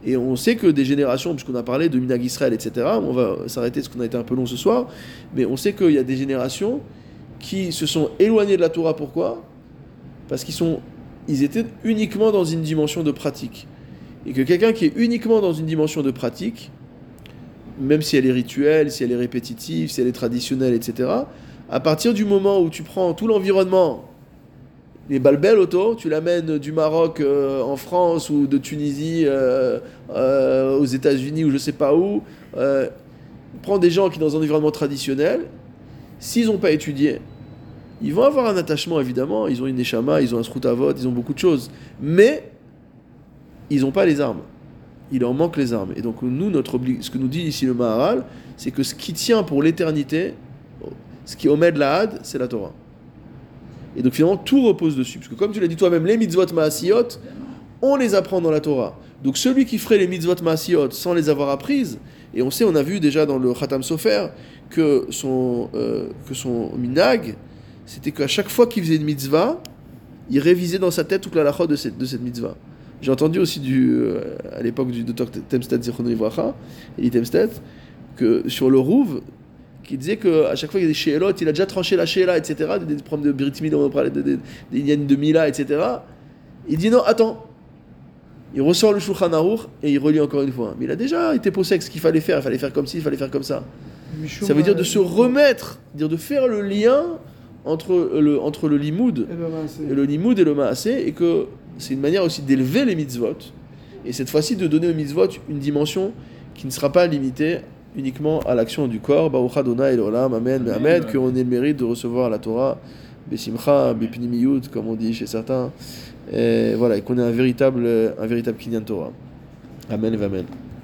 Et on sait que des générations, puisqu'on a parlé de Minag Israël, etc., on va s'arrêter parce qu'on a été un peu long ce soir, mais on sait qu'il y a des générations qui se sont éloignées de la Torah. Pourquoi? Parce qu'ils sont, étaient uniquement dans une dimension de pratique. Et que quelqu'un qui est uniquement dans une dimension de pratique, même si elle est rituelle, si elle est répétitive, si elle est traditionnelle, etc., à partir du moment où tu prends tout l'environnement, les balbelles auto, tu l'amènes du Maroc euh, en France ou de Tunisie euh, euh, aux États-Unis ou je sais pas où, prends des gens qui dans un environnement traditionnel, s'ils n'ont pas étudié, ils vont avoir un attachement évidemment, ils ont une échama, ils ont un vote, ils ont beaucoup de choses, mais ils n'ont pas les armes il en manque les armes. Et donc nous, notre ce que nous dit ici le Maharal, c'est que ce qui tient pour l'éternité, ce qui omet la had, c'est la Torah. Et donc finalement, tout repose dessus. Parce que comme tu l'as dit toi-même, les mitzvot maasiyot, on les apprend dans la Torah. Donc celui qui ferait les mitzvot maasiyot sans les avoir apprises, et on sait, on a vu déjà dans le Khatam Sofer, que son, euh, que son minag, c'était qu'à chaque fois qu'il faisait une mitzvah, il révisait dans sa tête toute la lacha de cette, de cette mitzvah. J'ai entendu aussi du, euh, à l'époque du docteur Temstead Zichron Ivracha, Eli Temstead, que sur le Rouv, qui disait qu'à chaque fois qu'il y a des shéelot, il a déjà tranché la shéela, etc., des, problèmes de Brit on parlait des, des, des de Mila, etc. Il dit non, attends. Il ressort le Shulchan Aruch et il relit encore une fois. Mais il a déjà été posé ce qu'il fallait faire. Il fallait faire comme ci, il fallait faire comme ça. ça veut dire de se remettre, dire de faire le lien entre le, entre le limoud et le, limoud et le maasé, et que c'est une manière aussi d'élever les mitzvot, et cette fois-ci de donner aux mitzvot une dimension qui ne sera pas limitée uniquement à l'action du corps. Baruch Adonai Elohim, Amen, Amen, qu'on ait le mérite de recevoir la Torah, Besimcha, Bepinimiyut, comme on dit chez certains, et voilà, et qu'on ait un véritable, un véritable Kinyan Torah. Amen et Amen.